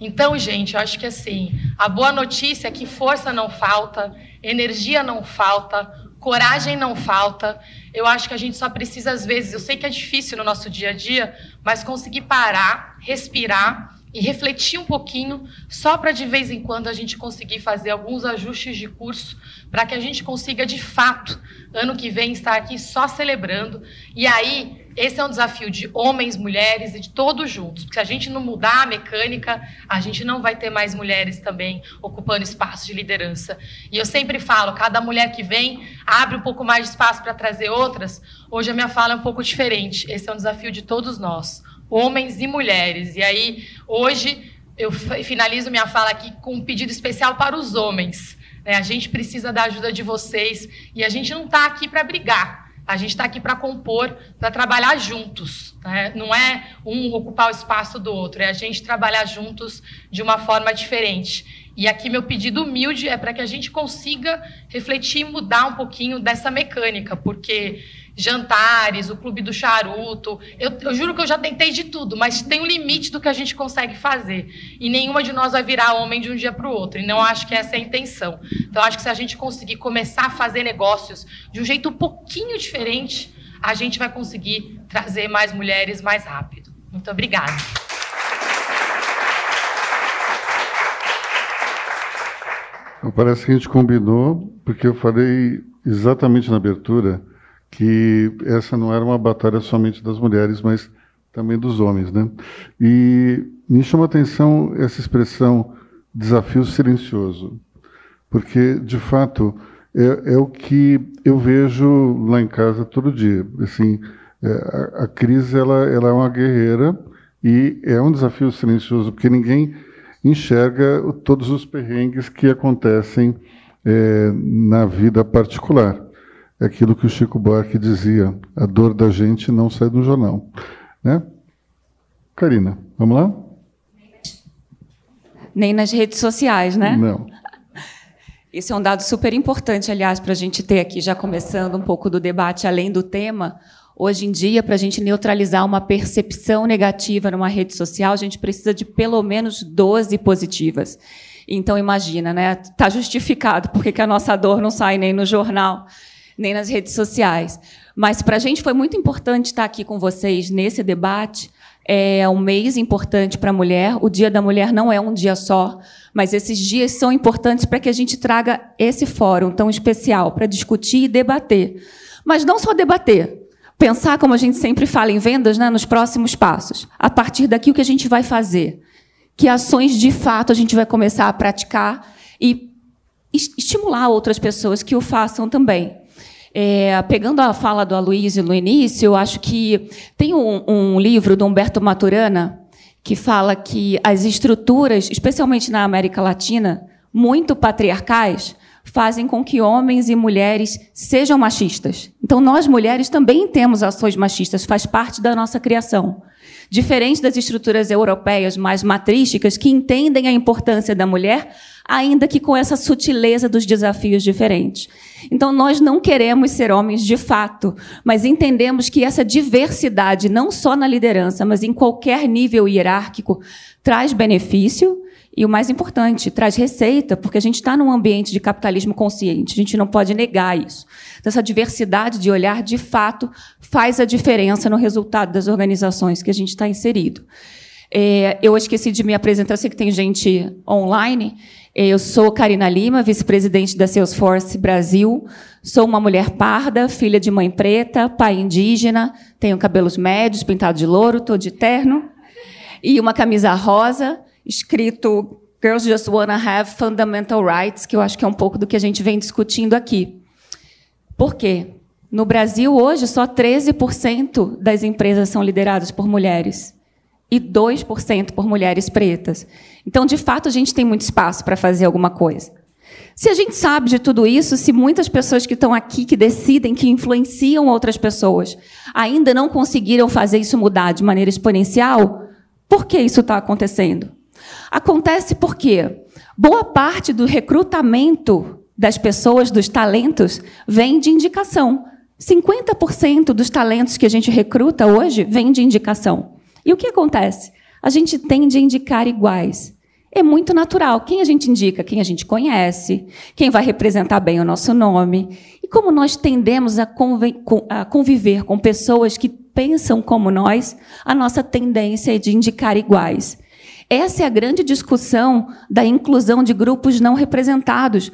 Speaker 6: Então, gente, eu acho que assim, a boa notícia é que força não falta, energia não falta, coragem não falta. Eu acho que a gente só precisa, às vezes, eu sei que é difícil no nosso dia a dia, mas conseguir parar, respirar e refletir um pouquinho, só para de vez em quando a gente conseguir fazer alguns ajustes de curso, para que a gente consiga, de fato, ano que vem, estar aqui só celebrando. E aí, esse é um desafio de homens, mulheres e de todos juntos. Porque se a gente não mudar a mecânica, a gente não vai ter mais mulheres também ocupando espaço de liderança. E eu sempre falo, cada mulher que vem abre um pouco mais de espaço para trazer outras. Hoje a minha fala é um pouco diferente. Esse é um desafio de todos nós homens e mulheres. E aí, hoje, eu finalizo minha fala aqui com um pedido especial para os homens. Né? A gente precisa da ajuda de vocês e a gente não está aqui para brigar. A gente está aqui para compor, para trabalhar juntos. Né? Não é um ocupar o espaço do outro, é a gente trabalhar juntos de uma forma diferente. E aqui meu pedido humilde é para que a gente consiga refletir e mudar um pouquinho dessa mecânica, porque jantares, o clube do charuto. Eu, eu, juro que eu já tentei de tudo, mas tem um limite do que a gente consegue fazer. E nenhuma de nós vai virar homem de um dia para o outro. E não acho que essa é a intenção. Então, acho que se a gente conseguir começar a fazer negócios de um jeito um pouquinho diferente, a gente vai conseguir trazer mais mulheres mais rápido. Muito obrigada.
Speaker 3: Parece que a gente combinou, porque eu falei exatamente na abertura que essa não era uma batalha somente das mulheres, mas também dos homens, né? E me chama a atenção essa expressão desafio silencioso, porque de fato é, é o que eu vejo lá em casa todo dia. Assim, é, a, a crise ela, ela é uma guerreira e é um desafio silencioso porque ninguém enxerga todos os perrengues que acontecem é, na vida particular é aquilo que o Chico Buarque dizia: a dor da gente não sai do jornal. Né? Karina, vamos lá?
Speaker 7: Nem nas redes sociais, né?
Speaker 3: Não.
Speaker 7: Esse é um dado super importante, aliás, para a gente ter aqui, já começando um pouco do debate além do tema. Hoje em dia, para a gente neutralizar uma percepção negativa numa rede social, a gente precisa de pelo menos 12 positivas. Então, imagina, né? Está justificado porque que a nossa dor não sai nem no jornal nem nas redes sociais. Mas para a gente foi muito importante estar aqui com vocês nesse debate. É um mês importante para a mulher. O Dia da Mulher não é um dia só, mas esses dias são importantes para que a gente traga esse fórum tão especial para discutir e debater. Mas não só debater, pensar, como a gente sempre fala em vendas, né, nos próximos passos. A partir daqui, o que a gente vai fazer? Que ações de fato a gente vai começar a praticar e estimular outras pessoas que o façam também. É, pegando a fala do Aloysio no início, eu acho que tem um, um livro do Humberto Maturana que fala que as estruturas, especialmente na América Latina, muito patriarcais, fazem com que homens e mulheres sejam machistas. Então, nós mulheres também temos ações machistas, faz parte da nossa criação. Diferente das estruturas europeias mais matrísticas, que entendem a importância da mulher, ainda que com essa sutileza dos desafios diferentes. Então, nós não queremos ser homens de fato, mas entendemos que essa diversidade, não só na liderança, mas em qualquer nível hierárquico, traz benefício e, o mais importante, traz receita, porque a gente está num ambiente de capitalismo consciente, a gente não pode negar isso. Então, essa diversidade de olhar, de fato, faz a diferença no resultado das organizações que a gente está inserido. É, eu esqueci de me apresentar, sei que tem gente online. Eu sou Karina Lima, vice-presidente da Salesforce Brasil. Sou uma mulher parda, filha de mãe preta, pai indígena, tenho cabelos médios, pintado de louro, estou de terno, e uma camisa rosa, escrito Girls Just Wanna Have Fundamental Rights, que eu acho que é um pouco do que a gente vem discutindo aqui. Por quê? No Brasil, hoje, só 13% das empresas são lideradas por mulheres e 2% por mulheres pretas. Então, de fato, a gente tem muito espaço para fazer alguma coisa. Se a gente sabe de tudo isso, se muitas pessoas que estão aqui, que decidem, que influenciam outras pessoas, ainda não conseguiram fazer isso mudar de maneira exponencial, por que isso está acontecendo? Acontece porque Boa parte do recrutamento das pessoas, dos talentos, vem de indicação. 50% dos talentos que a gente recruta hoje vem de indicação. E o que acontece? A gente tende a indicar iguais. É muito natural. Quem a gente indica? Quem a gente conhece, quem vai representar bem o nosso nome. E como nós tendemos a, conviver com pessoas que pensam como nós, a nossa tendência é de indicar iguais. Essa é a grande discussão da inclusão de grupos não representados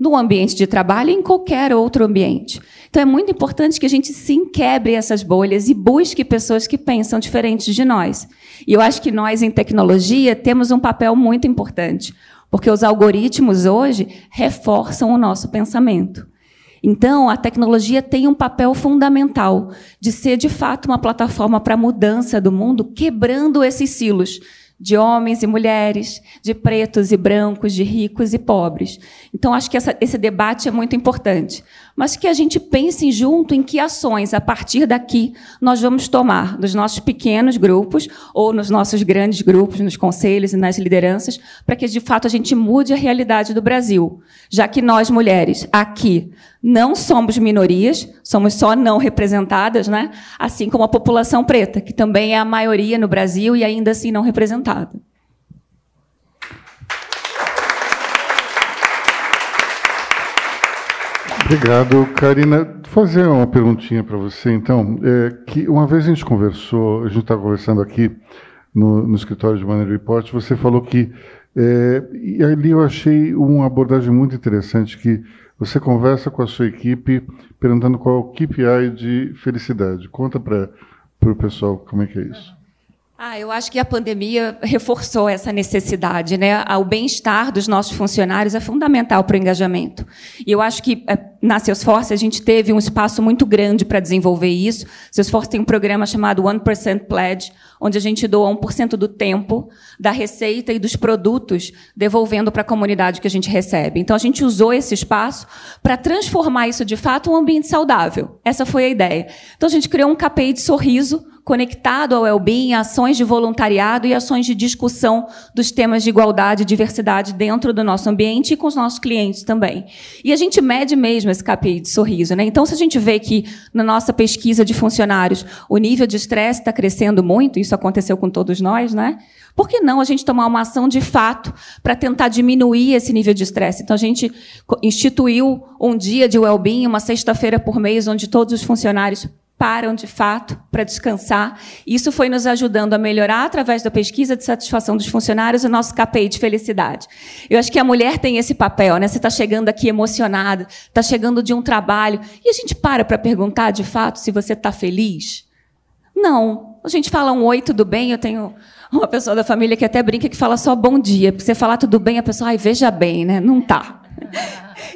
Speaker 7: no ambiente de trabalho e em qualquer outro ambiente. Então é muito importante que a gente sim quebre essas bolhas e busque pessoas que pensam diferentes de nós. E eu acho que nós em tecnologia temos um papel muito importante, porque os algoritmos hoje reforçam o nosso pensamento. Então, a tecnologia tem um papel fundamental de ser, de fato, uma plataforma para a mudança do mundo, quebrando esses silos de homens e mulheres, de pretos e brancos, de ricos e pobres. Então, acho que essa, esse debate é muito importante. Mas que a gente pense junto em que ações, a partir daqui, nós vamos tomar nos nossos pequenos grupos ou nos nossos grandes grupos, nos conselhos e nas lideranças, para que, de fato, a gente mude a realidade do Brasil. Já que nós, mulheres, aqui, não somos minorias, somos só não representadas, né? assim como a população preta, que também é a maioria no Brasil e ainda assim não representada.
Speaker 3: Obrigado, Karina. Fazer uma perguntinha para você, então. É, que uma vez a gente conversou, a gente estava conversando aqui no, no escritório de Maneiro Report, você falou que é, e ali eu achei uma abordagem muito interessante que você conversa com a sua equipe perguntando qual é o KPI de felicidade. Conta para o pessoal como é que é isso.
Speaker 7: Ah, eu acho que a pandemia reforçou essa necessidade, né? O bem-estar dos nossos funcionários é fundamental para o engajamento. E eu acho que eh, na Salesforce a gente teve um espaço muito grande para desenvolver isso. Salesforce tem um programa chamado 1% Pledge, onde a gente doa 1% do tempo, da receita e dos produtos, devolvendo para a comunidade que a gente recebe. Então a gente usou esse espaço para transformar isso de fato em um ambiente saudável. Essa foi a ideia. Então a gente criou um KPI de sorriso conectado ao well-being, ações de voluntariado e ações de discussão dos temas de igualdade e diversidade dentro do nosso ambiente e com os nossos clientes também. E a gente mede mesmo esse KPI de sorriso. Né? Então, se a gente vê que na nossa pesquisa de funcionários o nível de estresse está crescendo muito, isso aconteceu com todos nós, né? Por que não a gente tomar uma ação de fato para tentar diminuir esse nível de estresse? Então, a gente instituiu um dia de well-being, uma sexta-feira por mês, onde todos os funcionários param de fato para descansar. Isso foi nos ajudando a melhorar, através da pesquisa de satisfação dos funcionários, o nosso KPI de felicidade. Eu acho que a mulher tem esse papel, né? Você está chegando aqui emocionada, está chegando de um trabalho, e a gente para para perguntar de fato se você está feliz? Não. A gente fala um oi, tudo bem? Eu tenho uma pessoa da família que até brinca que fala só bom dia. Porque você falar tudo bem, a pessoa, ai, veja bem, né? Não tá.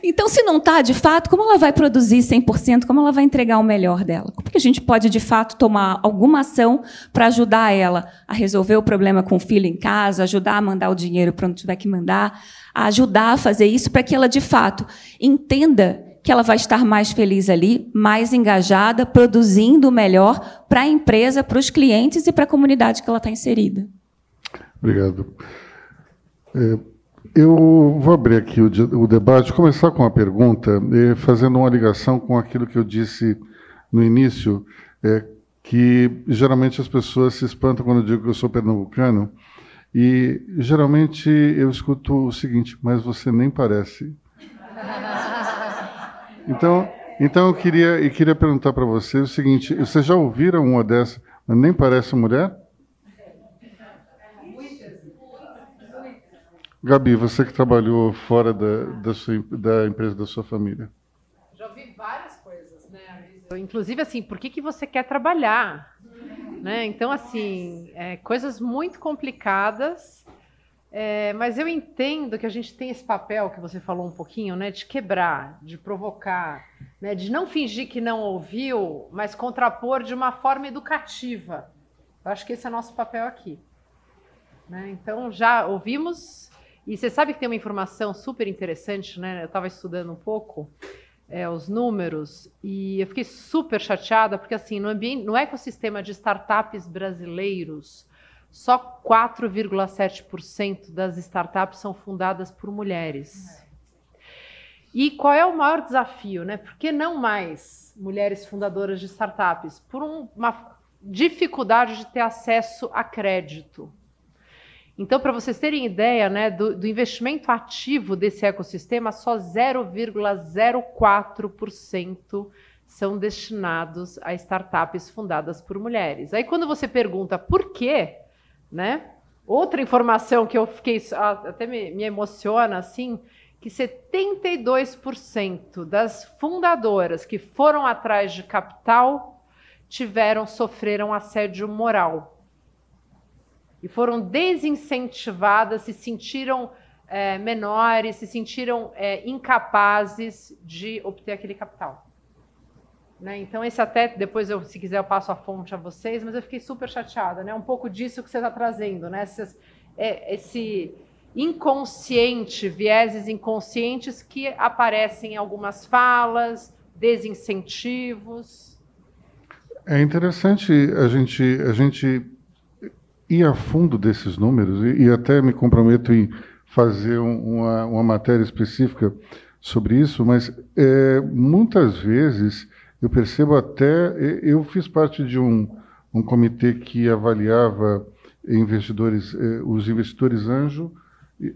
Speaker 7: Então, se não está, de fato, como ela vai produzir 100%? Como ela vai entregar o melhor dela? Como que a gente pode, de fato, tomar alguma ação para ajudar ela a resolver o problema com o filho em casa, ajudar a mandar o dinheiro para onde tiver que mandar, a ajudar a fazer isso para que ela, de fato, entenda que ela vai estar mais feliz ali, mais engajada, produzindo melhor para a empresa, para os clientes e para a comunidade que ela está inserida.
Speaker 3: Obrigado. É, eu vou abrir aqui o, o debate, começar com uma pergunta, eh, fazendo uma ligação com aquilo que eu disse no início, é, que geralmente as pessoas se espantam quando eu digo que eu sou pernambucano, e geralmente eu escuto o seguinte, mas você nem parece. Então, então eu queria, eu queria perguntar para você o seguinte: vocês já ouviram uma dessa, nem parece mulher? Gabi, você que trabalhou fora da, da, sua, da empresa da sua família.
Speaker 5: Já ouvi várias coisas, né? Inclusive, assim, por que, que você quer trabalhar? Né? Então, assim, é, coisas muito complicadas, é, mas eu entendo que a gente tem esse papel que você falou um pouquinho, né? De quebrar, de provocar, né? de não fingir que não ouviu, mas contrapor de uma forma educativa. Eu acho que esse é o nosso papel aqui. Né? Então, já ouvimos e você sabe que tem uma informação super interessante, né? Eu estava estudando um pouco é, os números e eu fiquei super chateada porque assim no ambiente, no ecossistema de startups brasileiros, só 4,7% das startups são fundadas por mulheres. E qual é o maior desafio? Né? Por que não mais mulheres fundadoras de startups? Por um, uma dificuldade de ter acesso a crédito. Então, para vocês terem ideia né, do, do investimento ativo desse ecossistema, só 0,04% são destinados a startups fundadas por mulheres. Aí, quando você pergunta por quê, né? Outra informação que eu fiquei até me, me emociona assim, que 72% das fundadoras que foram atrás de capital tiveram sofreram assédio moral e foram desincentivadas, se sentiram é, menores, se sentiram é, incapazes de obter aquele capital. Né? Então, esse até, depois, eu, se quiser, eu passo a fonte a vocês, mas eu fiquei super chateada. Né? Um pouco disso que você está trazendo, né? Esses, é, esse inconsciente, vieses inconscientes que aparecem em algumas falas, desincentivos.
Speaker 3: É interessante a gente, a gente ir a fundo desses números e, e até me comprometo em fazer um, uma, uma matéria específica sobre isso, mas é, muitas vezes eu percebo até. Eu fiz parte de um, um comitê que avaliava investidores, eh, os investidores anjo,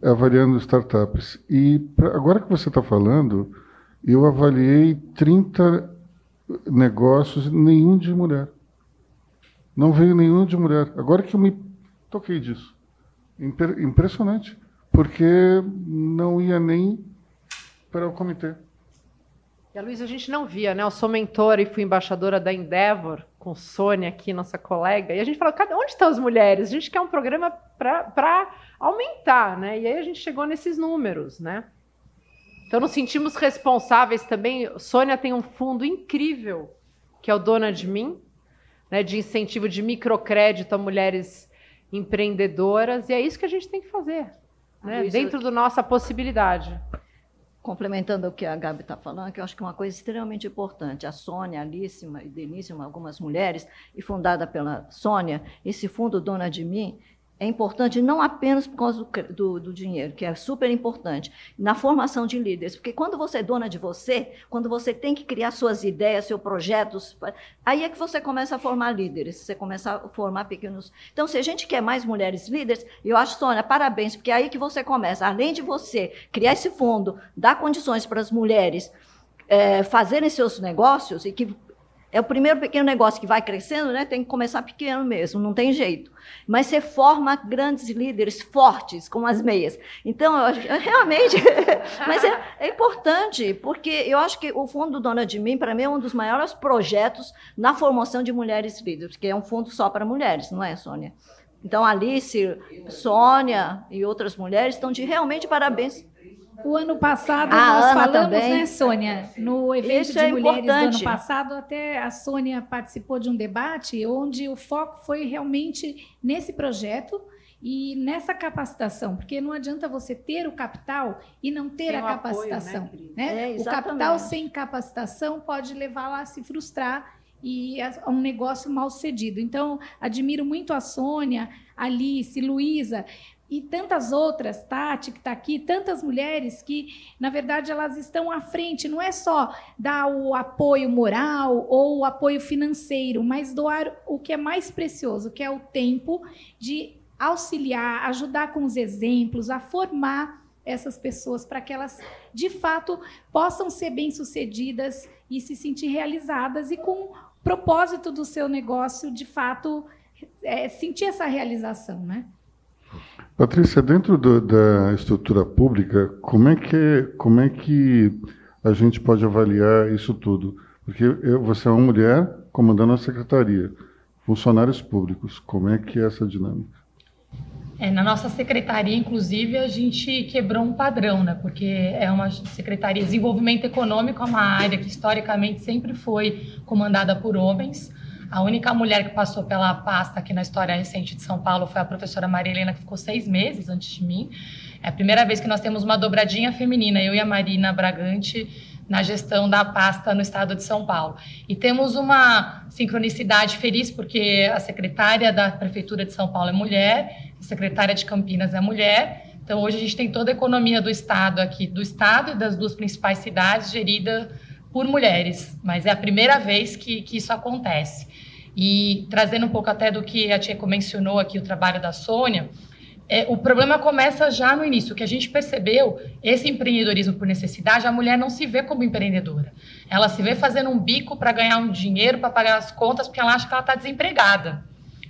Speaker 3: avaliando startups. E pra, agora que você está falando, eu avaliei 30 negócios, nenhum de mulher. Não veio nenhum de mulher. Agora que eu me toquei disso. Impressionante. Porque não ia nem para o comitê.
Speaker 5: E a Luísa, a gente não via, né? Eu sou mentora e fui embaixadora da Endeavor, com Sônia aqui, nossa colega, e a gente falou, onde estão as mulheres? A gente quer um programa para aumentar, né? E aí a gente chegou nesses números, né? Então nos sentimos responsáveis também. Sônia tem um fundo incrível, que é o Dona de Mim, né, de incentivo de microcrédito a mulheres empreendedoras, e é isso que a gente tem que fazer, né? Luísa, dentro da nossa possibilidade
Speaker 4: complementando o que a Gabi está falando, que eu acho que é uma coisa extremamente importante. A Sônia, a Alice e Denise, algumas mulheres, e fundada pela Sônia, esse fundo Dona de Mim, é importante não apenas por causa do, do, do, dinheiro, que é super importante, na formação de líderes, porque quando você é dona de você, quando você tem que criar suas ideias, seus projetos, aí é que você começa a formar líderes, você começa a formar pequenos. Então, se a gente quer mais mulheres líderes, eu acho, Sônia, parabéns, porque é aí que você começa, além de você criar esse fundo, dar condições para as mulheres é, fazerem seus negócios e que é o primeiro pequeno negócio que vai crescendo, né? Tem que começar pequeno mesmo, não tem jeito. Mas você forma grandes líderes fortes, como as meias. Então, eu, realmente, mas é, é, importante, porque eu acho que o Fundo Dona de Mim, para mim, é um dos maiores projetos na formação de mulheres líderes, porque é um fundo só para mulheres, não é, Sônia? Então, Alice, Sônia e outras mulheres estão de realmente parabéns
Speaker 2: o ano passado a nós Ana falamos, também. né, Sônia? No evento Isso de é mulheres importante. do ano passado, até a Sônia participou de um debate onde o foco foi realmente nesse projeto e nessa capacitação, porque não adianta você ter o capital e não ter sem a capacitação. Apoio, né? né? É, o capital sem capacitação pode levá-la a se frustrar e a um negócio mal sucedido. Então, admiro muito a Sônia, Alice, Luísa, e tantas outras, Tati, que está aqui, tantas mulheres que, na verdade, elas estão à frente. Não é só dar o apoio moral ou o apoio financeiro, mas doar o que é mais precioso, que é o tempo de auxiliar, ajudar com os exemplos, a formar essas pessoas para que elas, de fato, possam ser bem-sucedidas e se sentir realizadas e com o propósito do seu negócio, de fato, é, sentir essa realização, né?
Speaker 3: Patrícia, dentro do, da estrutura pública, como é que como é que a gente pode avaliar isso tudo? Porque eu, você é uma mulher comandando a secretaria, funcionários públicos, como é que é essa dinâmica?
Speaker 6: É, na nossa secretaria, inclusive, a gente quebrou um padrão, né? Porque é uma secretaria de desenvolvimento econômico, é uma área que historicamente sempre foi comandada por homens. A única mulher que passou pela pasta aqui na história recente de São Paulo foi a professora Maria Helena, que ficou seis meses antes de mim. É a primeira vez que nós temos uma dobradinha feminina, eu e a Marina Bragante, na gestão da pasta no estado de São Paulo. E temos uma sincronicidade feliz, porque a secretária da Prefeitura de São Paulo é mulher, a secretária de Campinas é mulher. Então, hoje a gente tem toda a economia do estado aqui, do estado e das duas principais cidades, gerida por mulheres. Mas é a primeira vez que, que isso acontece. E trazendo um pouco até do que a Tcheco mencionou aqui, o trabalho da Sônia, é, o problema começa já no início. Que a gente percebeu, esse empreendedorismo por necessidade, a mulher não se vê como empreendedora. Ela se vê fazendo um bico para ganhar um dinheiro, para pagar as contas, porque ela acha que ela está desempregada.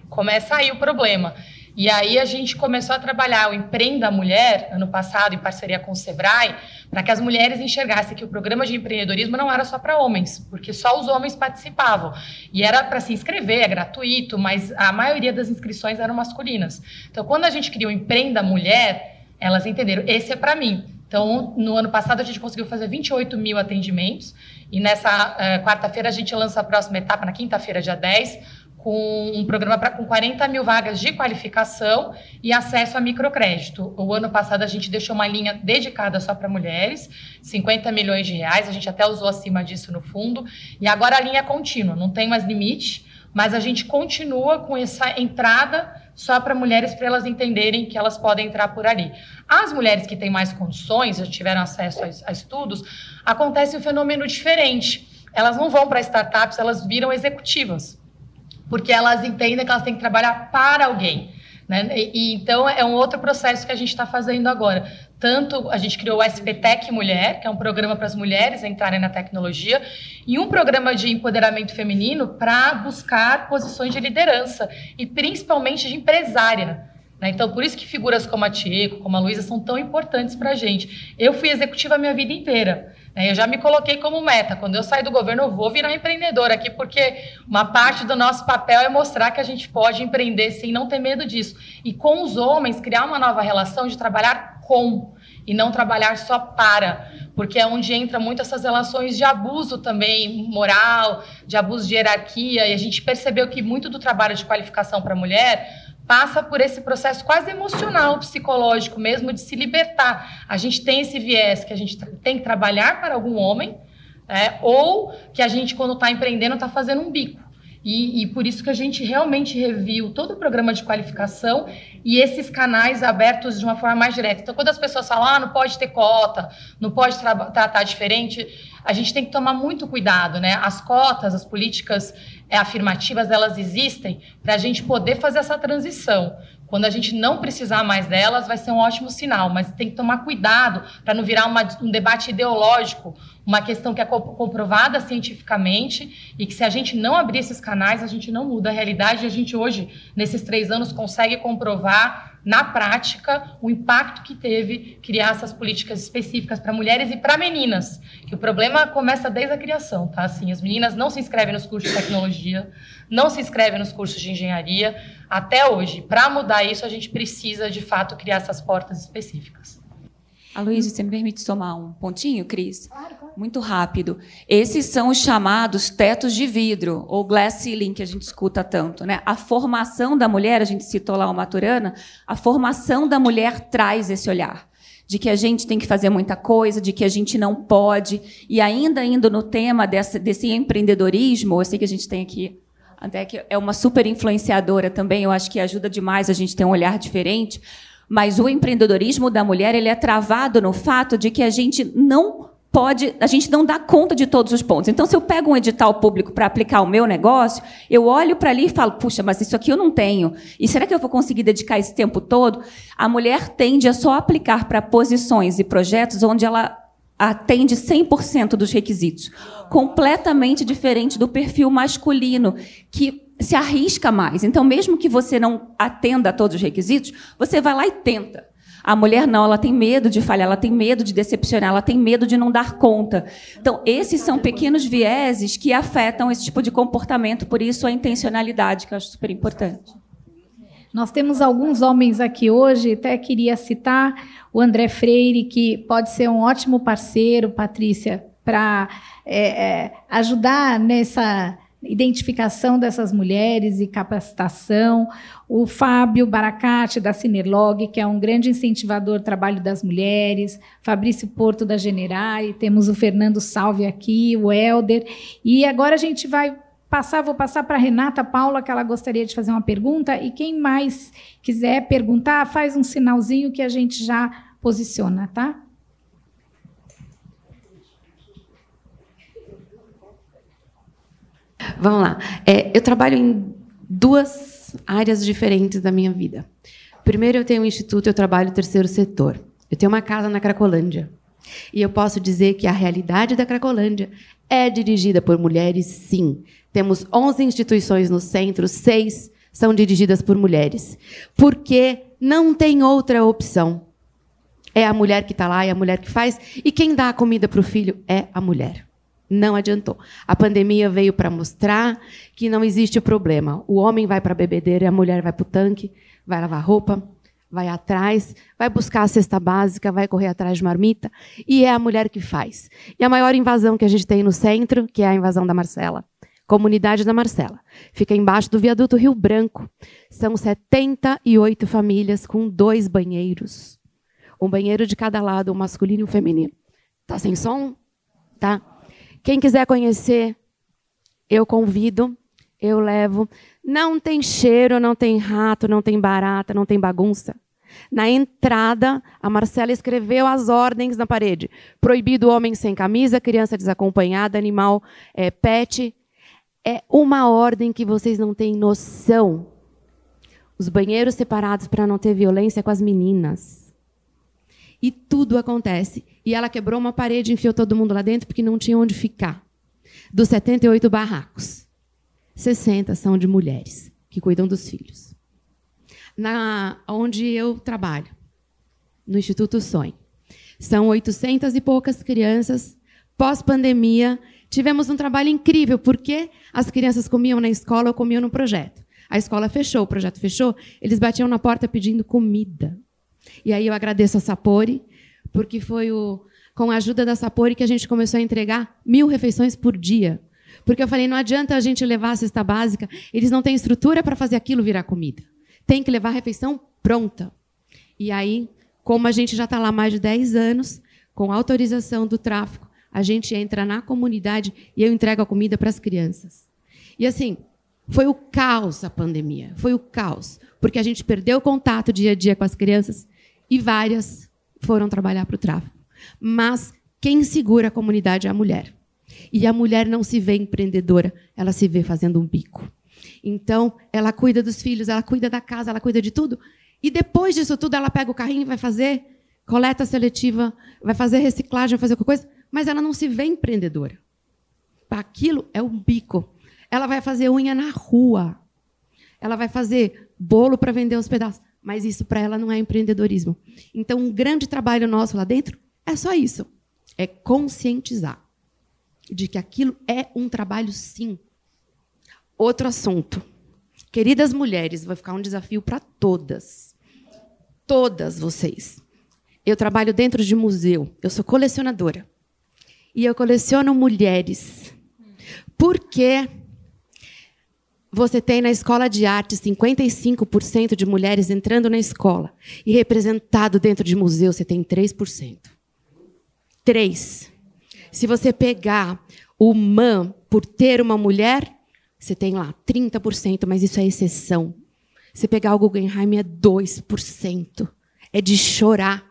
Speaker 6: Começa aí o problema. E aí a gente começou a trabalhar o Empreenda Mulher, ano passado, em parceria com o Sebrae, para que as mulheres enxergassem que o programa de empreendedorismo não era só para homens, porque só os homens participavam. E era para se inscrever, é gratuito, mas a maioria das inscrições eram masculinas. Então, quando a gente criou o Empreenda Mulher, elas entenderam, esse é para mim. Então, no ano passado, a gente conseguiu fazer 28 mil atendimentos. E nessa uh, quarta-feira, a gente lança a próxima etapa, na quinta-feira, dia 10, com um programa pra, com 40 mil vagas de qualificação e acesso a microcrédito. O ano passado a gente deixou uma linha dedicada só para mulheres, 50 milhões de reais, a gente até usou acima disso no fundo, e agora a linha é contínua, não tem mais limite, mas a gente continua com essa entrada só para mulheres, para elas entenderem que elas podem entrar por ali. As mulheres que têm mais condições, já tiveram acesso a, a estudos, acontece um fenômeno diferente. Elas não vão para startups, elas viram executivas porque elas entendem que elas têm que trabalhar para alguém. Né? E, e, então é um outro processo que a gente está fazendo agora. Tanto a gente criou o SPTEC Mulher, que é um programa para as mulheres entrarem na tecnologia, e um programa de empoderamento feminino para buscar posições de liderança e principalmente de empresária. Né? Então, por isso que figuras como a Tieco, como a Luísa, são tão importantes para a gente. Eu fui executiva a minha vida inteira. Né? Eu já me coloquei como meta. Quando eu sair do governo, eu vou virar empreendedora aqui, porque uma parte do nosso papel é mostrar que a gente pode empreender sem não ter medo disso. E com os homens, criar uma nova relação de trabalhar com e não trabalhar só para, porque é onde entra muito essas relações de abuso também moral, de abuso de hierarquia, e a gente percebeu que muito do trabalho de qualificação para a mulher passa por esse processo quase emocional, psicológico mesmo, de se libertar. A gente tem esse viés que a gente tem que trabalhar para algum homem, é, ou que a gente, quando está empreendendo, está fazendo um bico. E, e, por isso que a gente realmente reviu todo o programa de qualificação e esses canais abertos de uma forma mais direta. Então, quando as pessoas falam, ah, não pode ter cota, não pode tra tratar diferente, a gente tem que tomar muito cuidado, né? As cotas, as políticas afirmativas, elas existem para a gente poder fazer essa transição. Quando a gente não precisar mais delas, vai ser um ótimo sinal, mas tem que tomar cuidado para não virar uma, um debate ideológico, uma questão que é comprovada cientificamente e que se a gente não abrir esses canais, a gente não muda a realidade. E a gente hoje, nesses três anos, consegue comprovar na prática o impacto que teve criar essas políticas específicas para mulheres e para meninas. Que o problema começa desde a criação, tá? Assim, as meninas não se inscrevem nos cursos de tecnologia, não se inscrevem nos cursos de engenharia até hoje. Para mudar isso, a gente precisa de fato criar essas portas específicas.
Speaker 7: A Luísa, você me permite somar um pontinho, Cris? Claro. Muito rápido. Esses são os chamados tetos de vidro, ou glass ceiling, que a gente escuta tanto. Né? A formação da mulher, a gente citou lá o Maturana, a formação da mulher traz esse olhar de que a gente tem que fazer muita coisa, de que a gente não pode. E ainda indo no tema dessa, desse empreendedorismo, eu sei que a gente tem aqui até que é uma super influenciadora também, eu acho que ajuda demais a gente ter um olhar diferente. Mas o empreendedorismo da mulher ele é travado no fato de que a gente não pode, a gente não dá conta de todos os pontos. Então, se eu pego um edital público para aplicar o meu negócio, eu olho para ali e falo, puxa, mas isso aqui eu não tenho. E será que eu vou conseguir dedicar esse tempo todo? A mulher tende a só aplicar para posições e projetos onde ela atende 100% dos requisitos. Completamente diferente do perfil masculino, que se arrisca mais. Então, mesmo que você não atenda a todos os requisitos, você vai lá e tenta. A mulher não, ela tem medo de falhar, ela tem medo de decepcionar, ela tem medo de não dar conta. Então, esses são pequenos vieses que afetam esse tipo de comportamento, por isso a intencionalidade, que eu acho super importante.
Speaker 2: Nós temos alguns homens aqui hoje, até queria citar o André Freire, que pode ser um ótimo parceiro, Patrícia, para é, é, ajudar nessa identificação dessas mulheres e capacitação. O Fábio Baracate, da Cinerlog, que é um grande incentivador do trabalho das mulheres. Fabrício Porto, da Generai. Temos o Fernando Salve aqui, o Helder. E agora a gente vai passar, vou passar para a Renata Paula, que ela gostaria de fazer uma pergunta. E quem mais quiser perguntar, faz um sinalzinho que a gente já posiciona, tá?
Speaker 8: Vamos lá. É, eu trabalho em duas áreas diferentes da minha vida. Primeiro, eu tenho um instituto, eu trabalho no terceiro setor. Eu tenho uma casa na Cracolândia. E eu posso dizer que a realidade da Cracolândia é dirigida por mulheres, sim. Temos 11 instituições no centro, seis são dirigidas por mulheres. Porque não tem outra opção. É a mulher que está lá, é a mulher que faz. E quem dá a comida para o filho é a mulher. Não adiantou. A pandemia veio para mostrar que não existe problema. O homem vai para a bebedeira a mulher vai para o tanque, vai lavar roupa, vai atrás, vai buscar a cesta básica, vai correr atrás de marmita, e é a mulher que faz. E a maior invasão que a gente tem no centro, que é a invasão da Marcela. Comunidade da Marcela. Fica embaixo do viaduto Rio Branco. São 78 famílias com dois banheiros. Um banheiro de cada lado, um masculino e um feminino. Tá sem som? Tá. Quem quiser conhecer, eu convido, eu levo. Não tem cheiro, não tem rato, não tem barata, não tem bagunça. Na entrada, a Marcela escreveu as ordens na parede: proibido homem sem camisa, criança desacompanhada, animal é, pet. É uma ordem que vocês não têm noção. Os banheiros separados para não ter violência com as meninas. E tudo acontece. E ela quebrou uma parede e enfiou todo mundo lá dentro porque não tinha onde ficar. Dos 78 barracos, 60 são de mulheres que cuidam dos filhos. Na onde eu trabalho, no Instituto Sonho, são 800 e poucas crianças. Pós-pandemia, tivemos um trabalho incrível, porque as crianças comiam na escola ou comiam no projeto. A escola fechou, o projeto fechou, eles batiam na porta pedindo comida. E aí eu agradeço a Sapori, porque foi o, com a ajuda da Sapori que a gente começou a entregar mil refeições por dia. Porque eu falei, não adianta a gente levar a cesta básica, eles não têm estrutura para fazer aquilo virar comida. Tem que levar a refeição pronta. E aí, como a gente já está lá mais de 10 anos, com autorização do tráfico, a gente entra na comunidade e eu entrego a comida para as crianças. E assim, foi o caos a pandemia, foi o caos, porque a gente perdeu o contato dia a dia com as crianças e várias foram trabalhar para o tráfico. Mas quem segura a comunidade é a mulher. E a mulher não se vê empreendedora, ela se vê fazendo um bico. Então, ela cuida dos filhos, ela cuida da casa, ela cuida de tudo. E depois disso tudo, ela pega o carrinho e vai fazer coleta seletiva, vai fazer reciclagem, vai fazer qualquer coisa, mas ela não se vê empreendedora. Aquilo é um bico. Ela vai fazer unha na rua. Ela vai fazer bolo para vender os pedaços mas isso para ela não é empreendedorismo. Então, um grande trabalho nosso lá dentro é só isso: é conscientizar de que aquilo é um trabalho, sim. Outro assunto. Queridas mulheres, vai ficar um desafio para todas. Todas vocês. Eu trabalho dentro de museu, eu sou colecionadora. E eu coleciono mulheres. Por quê? Você tem na escola de arte 55% de mulheres entrando na escola. E representado dentro de museu, você tem 3%. 3. Se você pegar o MAN por ter uma mulher, você tem lá 30%, mas isso é exceção. Se pegar o Guggenheim, é 2%. É de chorar.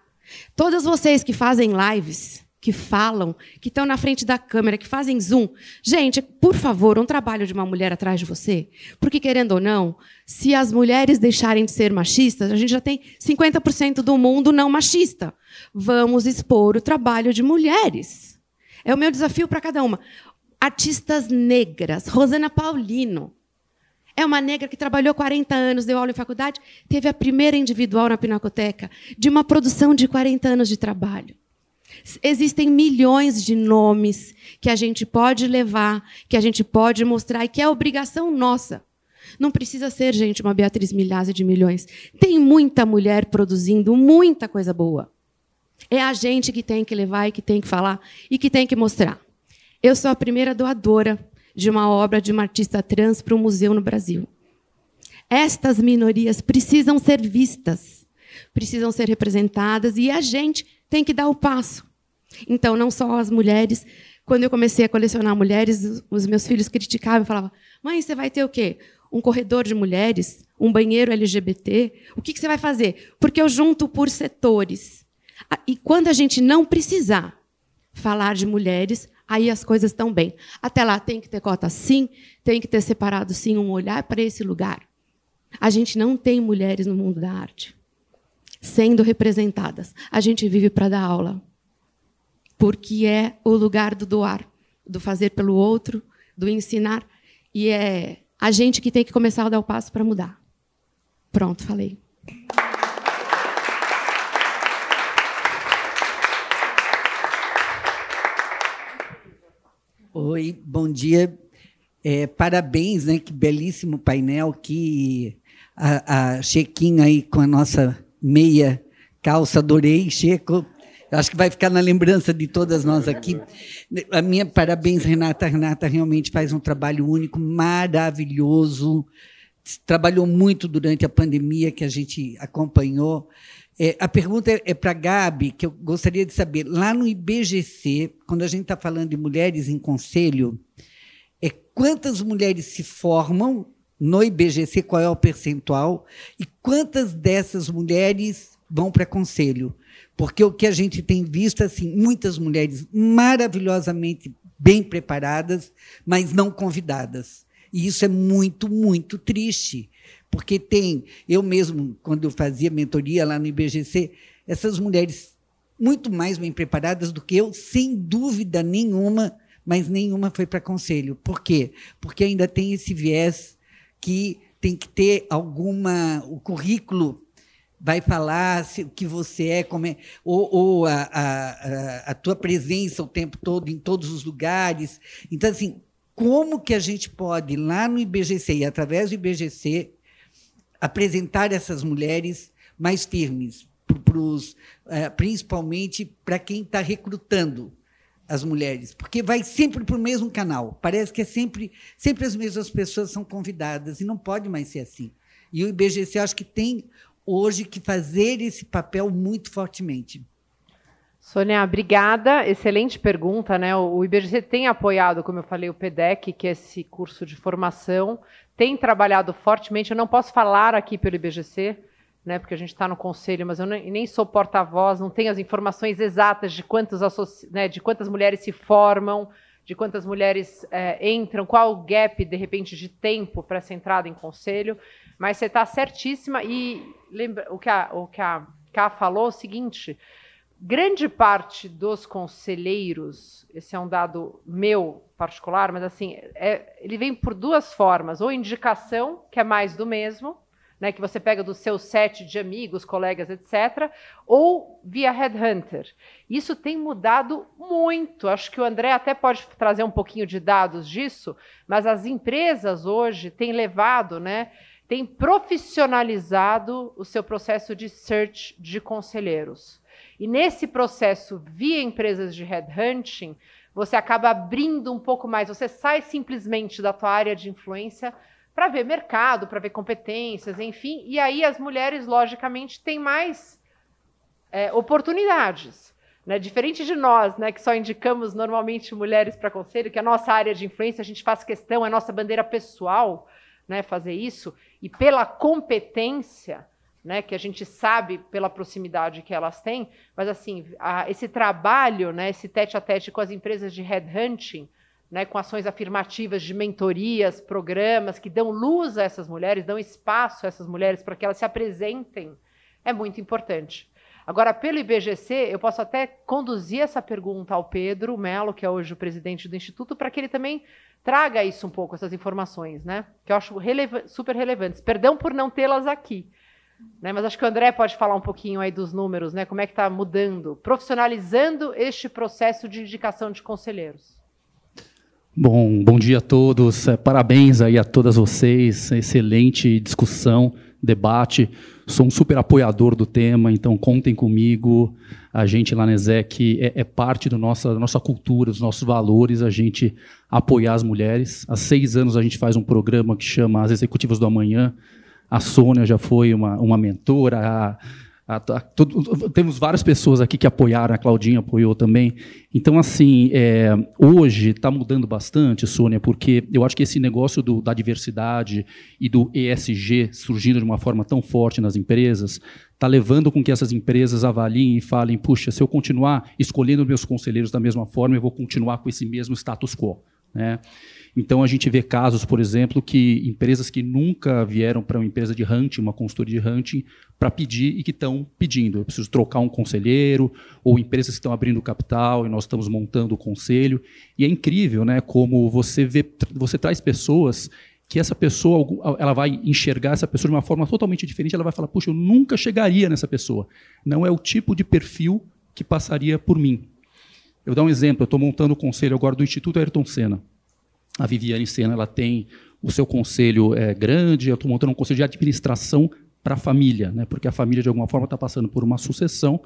Speaker 8: Todas vocês que fazem lives, que falam, que estão na frente da câmera, que fazem zoom. Gente, por favor, um trabalho de uma mulher atrás de você. Porque, querendo ou não, se as mulheres deixarem de ser machistas, a gente já tem 50% do mundo não machista. Vamos expor o trabalho de mulheres. É o meu desafio para cada uma. Artistas negras. Rosana Paulino. É uma negra que trabalhou 40 anos, deu aula em faculdade, teve a primeira individual na Pinacoteca, de uma produção de 40 anos de trabalho. Existem milhões de nomes que a gente pode levar, que a gente pode mostrar e que é obrigação nossa. Não precisa ser, gente, uma Beatriz Milhazes de milhões. Tem muita mulher produzindo muita coisa boa. É a gente que tem que levar e que tem que falar e que tem que mostrar. Eu sou a primeira doadora de uma obra de uma artista trans para um museu no Brasil. Estas minorias precisam ser vistas, precisam ser representadas e a gente tem que dar o passo. Então, não só as mulheres. Quando eu comecei a colecionar mulheres, os meus filhos criticavam e falavam: mãe, você vai ter o quê? Um corredor de mulheres? Um banheiro LGBT? O que você vai fazer? Porque eu junto por setores. E quando a gente não precisar falar de mulheres, aí as coisas estão bem. Até lá tem que ter cota sim, tem que ter separado sim um olhar para esse lugar. A gente não tem mulheres no mundo da arte sendo representadas. A gente vive para dar aula. Porque é o lugar do doar, do fazer pelo outro, do ensinar. E é a gente que tem que começar a dar o passo para mudar. Pronto, falei.
Speaker 9: Oi, bom dia. É, parabéns, né? Que belíssimo painel, que a, a Chequinha aí com a nossa meia calça, adorei, Checo. Acho que vai ficar na lembrança de todas nós aqui. A minha parabéns, Renata. Renata realmente faz um trabalho único, maravilhoso. Trabalhou muito durante a pandemia que a gente acompanhou. É, a pergunta é, é para a Gabi, que eu gostaria de saber. Lá no IBGC, quando a gente está falando de mulheres em conselho, é quantas mulheres se formam no IBGC, qual é o percentual, e quantas dessas mulheres vão para conselho? Porque o que a gente tem visto, assim, muitas mulheres maravilhosamente bem preparadas, mas não convidadas. E isso é muito, muito triste. Porque tem, eu mesmo, quando eu fazia mentoria lá no IBGC, essas mulheres muito mais bem preparadas do que eu, sem dúvida nenhuma, mas nenhuma foi para conselho. Por quê? Porque ainda tem esse viés que tem que ter alguma. O currículo vai falar se, o que você é, como é, ou, ou a, a, a, tua presença o tempo todo em todos os lugares. Então, assim, como que a gente pode, lá no IBGC e através do IBGC, apresentar essas mulheres mais firmes, pros, uh, principalmente para quem está recrutando as mulheres, porque vai sempre para o mesmo canal. Parece que é sempre, sempre as mesmas pessoas são convidadas e não pode mais ser assim. E o IBGC acho que tem hoje que fazer esse papel muito fortemente.
Speaker 5: Sônia, obrigada. Excelente pergunta, né? O IBGC tem apoiado, como eu falei, o PEDEC, que é esse curso de formação, tem trabalhado fortemente. Eu não posso falar aqui pelo IBGC, né, porque a gente está no conselho, mas eu nem, sou porta-voz, não tenho as informações exatas de, quantos né, de quantas mulheres se formam, de quantas mulheres é, entram, qual o gap, de repente, de tempo para essa entrada em conselho, mas você está certíssima e lembra, o que a, o que a Ká falou é o seguinte, grande parte dos conselheiros, esse é um dado meu particular, mas assim, é, ele vem por duas formas, ou indicação, que é mais do mesmo, né, que você pega do seu set de amigos, colegas, etc., ou via headhunter. Isso tem mudado muito. Acho que o André até pode trazer um pouquinho de dados disso, mas as empresas hoje têm levado, né, têm profissionalizado o seu processo de search de conselheiros. E nesse processo via empresas de headhunting, você acaba abrindo um pouco mais, você sai simplesmente da tua área de influência para ver mercado, para ver competências, enfim. E aí as mulheres, logicamente, têm mais é, oportunidades. Né? Diferente de nós, né, que só indicamos normalmente mulheres para conselho, que a nossa área de influência, a gente faz questão, é nossa bandeira pessoal né, fazer isso, e pela competência, né, que a gente sabe pela proximidade que elas têm, mas assim, a, esse trabalho, né, esse tete a tete com as empresas de headhunting, né, com ações afirmativas de mentorias, programas que dão luz a essas mulheres, dão espaço a essas mulheres para que elas se apresentem, é muito importante. Agora, pelo IBGC, eu posso até conduzir essa pergunta ao Pedro Melo, que é hoje o presidente do Instituto, para que ele também traga isso um pouco, essas informações, né? Que eu acho super relevantes. Perdão por não tê-las aqui. Né, mas acho que o André pode falar um pouquinho aí dos números, né? Como é que está mudando, profissionalizando este processo de indicação de conselheiros.
Speaker 10: Bom, bom dia a todos. É, parabéns aí a todas vocês. Excelente discussão, debate. Sou um super apoiador do tema, então contem comigo. A gente lá na ESEC é, é parte do nossa, da nossa cultura, dos nossos valores, a gente apoiar as mulheres. Há seis anos a gente faz um programa que chama As Executivas do Amanhã. A Sônia já foi uma, uma mentora, a, a, a, tudo, temos várias pessoas aqui que apoiaram, a Claudinha apoiou também. Então, assim, é, hoje está mudando bastante, Sônia, porque eu acho que esse negócio do, da diversidade e do ESG surgindo de uma forma tão forte nas empresas está levando com que essas empresas avaliem e falem: puxa, se eu continuar escolhendo meus conselheiros da mesma forma, eu vou continuar com esse mesmo status quo. Né? Então a gente vê casos, por exemplo, que empresas que nunca vieram para uma empresa de hunting, uma consultoria de hunting, para pedir e que estão pedindo. Eu preciso trocar um conselheiro, ou empresas que estão abrindo capital e nós estamos montando o conselho. E é incrível, né, como você vê, você traz pessoas que essa pessoa, ela vai enxergar essa pessoa de uma forma totalmente diferente, ela vai falar, puxa, eu nunca chegaria nessa pessoa. Não é o tipo de perfil que passaria por mim. Eu vou dar um exemplo, eu estou montando o conselho agora do Instituto Ayrton Senna. A Viviane Senna ela tem o seu conselho é, grande, eu estou montando um conselho de administração para a família, né, porque a família, de alguma forma, está passando por uma sucessão.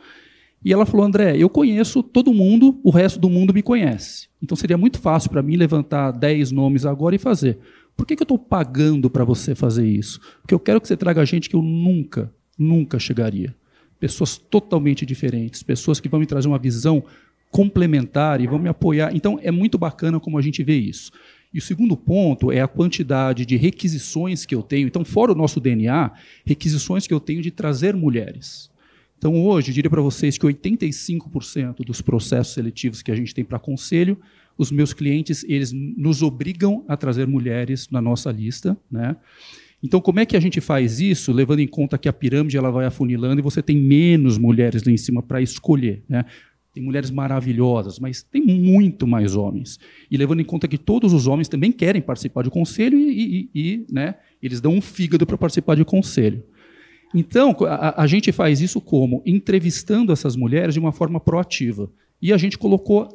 Speaker 10: E ela falou, André, eu conheço todo mundo, o resto do mundo me conhece. Então seria muito fácil para mim levantar 10 nomes agora e fazer. Por que, que eu estou pagando para você fazer isso? Porque eu quero que você traga gente que eu nunca, nunca chegaria. Pessoas totalmente diferentes, pessoas que vão me trazer uma visão complementar e vão me apoiar. Então, é muito bacana como a gente vê isso. E o segundo ponto é a quantidade de requisições que eu tenho. Então, fora o nosso DNA, requisições que eu tenho de trazer mulheres. Então, hoje, diria para vocês que 85% dos processos seletivos que a gente tem para conselho, os meus clientes, eles nos obrigam a trazer mulheres na nossa lista, né? Então, como é que a gente faz isso, levando em conta que a pirâmide ela vai afunilando e você tem menos mulheres lá em cima para escolher? Né? Tem mulheres maravilhosas, mas tem muito mais homens. E levando em conta que todos os homens também querem participar de conselho e, e, e né, eles dão um fígado para participar de conselho. Então, a, a, gente faz isso como? Entrevistando essas mulheres de uma forma proativa. E a gente colocou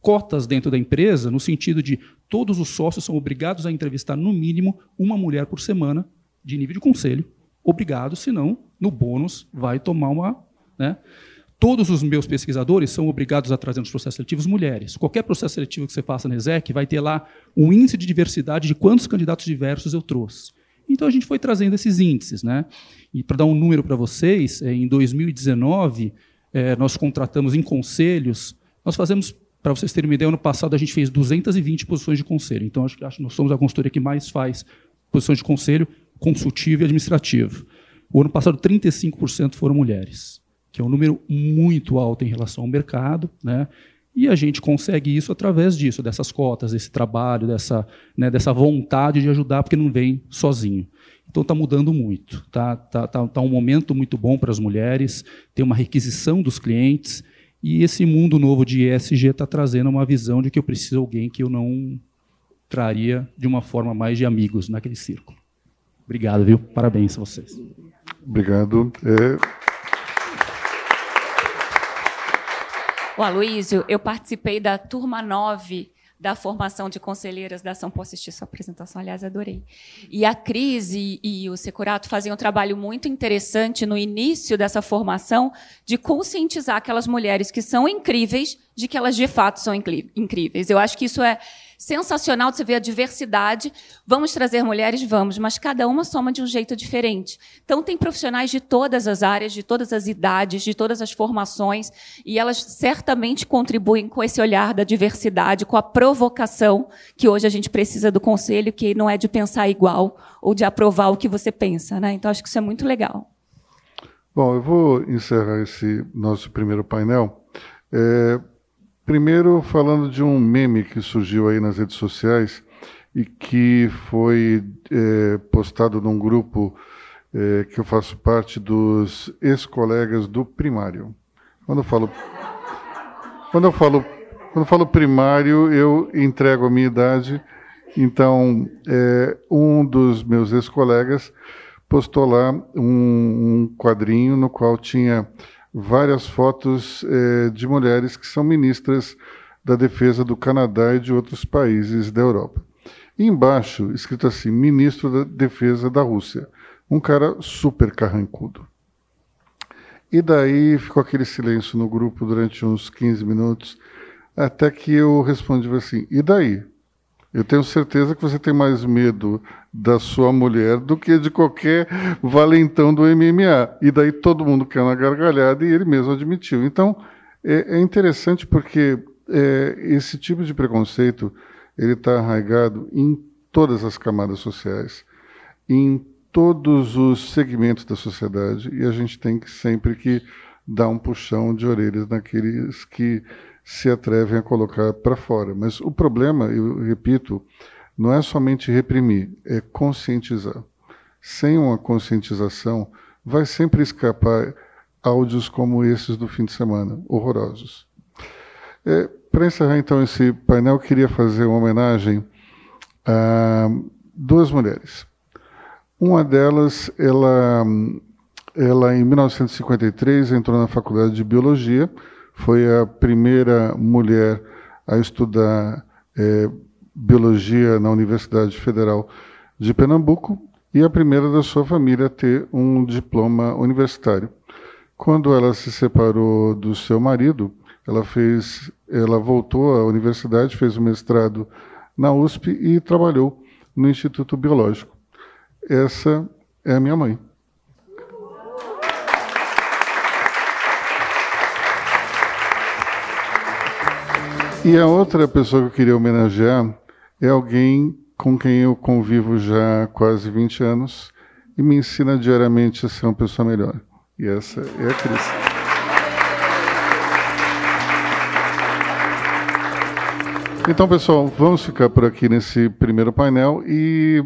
Speaker 10: cotas dentro da empresa, no sentido de todos os sócios são obrigados a entrevistar, no mínimo, uma mulher por semana, de nível de conselho. Obrigado, senão, no bônus, vai tomar uma. Né? Todos os meus pesquisadores são obrigados a trazer nos processos seletivos mulheres. Qualquer processo seletivo que você faça na ESEC vai ter lá um índice de diversidade de quantos candidatos diversos eu trouxe. Então a gente foi trazendo esses índices. Né? E para dar um número para vocês, é, em 2019, é, nós contratamos em conselhos, nós fazemos, para vocês terem uma ideia, ano passado a gente fez 220 posições de conselho. Então acho que nós somos a consultoria que mais faz posições de conselho consultivo e administrativo. O ano passado, 35% foram mulheres que é um número muito alto em relação ao mercado, né? E a gente consegue isso através disso, dessas cotas, desse trabalho, dessa, né, dessa vontade de ajudar, porque não vem sozinho. Então está mudando muito. Está tá, tá, tá um momento muito bom para as mulheres, tem uma requisição dos clientes, e esse mundo novo de ESG está trazendo uma visão de que eu preciso de alguém que eu não traria de uma forma mais de amigos naquele círculo. Obrigado, viu? Parabéns a vocês.
Speaker 3: Obrigado. É...
Speaker 7: O Aloísio, eu participei da turma 9 da formação de conselheiras da ação. Posso assistir sua apresentação? Aliás, adorei. E a Cris e, e o Securato faziam um trabalho muito interessante no início dessa formação de conscientizar aquelas mulheres que são incríveis de que elas de fato são incríveis. Eu acho que isso é sensacional de você ver a diversidade. Vamos trazer mulheres? Vamos, mas cada uma soma de um jeito diferente. Então, tem profissionais de todas as áreas, de todas as idades, de todas as formações, e elas certamente contribuem com esse olhar da diversidade, com a provocação que hoje a gente precisa do conselho, que não é de pensar igual ou de aprovar o que você pensa. Né? Então, acho que isso é muito legal.
Speaker 3: Bom, eu vou encerrar esse nosso primeiro painel. É, Primeiro, falando de um meme que surgiu aí nas redes sociais e que foi é, postado num grupo é, que eu faço parte dos ex-colegas do primário. Quando eu falo, quando eu falo, quando eu falo primário, eu entrego a minha idade. Então, é, um dos meus ex-colegas postou lá um, um quadrinho no qual tinha várias fotos eh, de mulheres que são ministras da defesa do Canadá e de outros países da Europa. E embaixo, escrito assim, ministro da defesa da Rússia. Um cara super carrancudo. E daí ficou aquele silêncio no grupo durante uns 15 minutos, até que eu respondi assim: e daí? Eu tenho certeza que você tem mais medo da sua mulher do que de qualquer valentão do MMA. E daí todo mundo quer uma gargalhada e ele mesmo admitiu. Então, é, é interessante porque é, esse tipo de preconceito ele está arraigado em todas as camadas sociais, em todos os segmentos da sociedade e a gente tem que sempre que dar um puxão de orelhas naqueles que se atrevem a colocar para fora. Mas o problema, eu repito, não é somente reprimir, é conscientizar. Sem uma conscientização, vai sempre escapar áudios como esses do fim de semana, horrorosos. É, para encerrar então esse painel, queria fazer uma homenagem a duas mulheres. Uma delas, ela, ela em 1953 entrou na faculdade de biologia, foi a primeira mulher a estudar é, biologia na Universidade Federal de Pernambuco e a primeira da sua família a ter um diploma universitário. Quando ela se separou do seu marido, ela fez, ela voltou à universidade, fez o mestrado na USP e trabalhou no Instituto Biológico essa é a minha mãe. E a outra pessoa que eu queria homenagear é alguém com quem eu convivo já há quase 20 anos e me ensina diariamente a ser uma pessoa melhor. E essa é a Cris. Então, pessoal, vamos ficar por aqui nesse primeiro painel e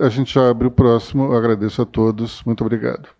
Speaker 3: a gente já abre o próximo. Eu agradeço a todos. Muito obrigado.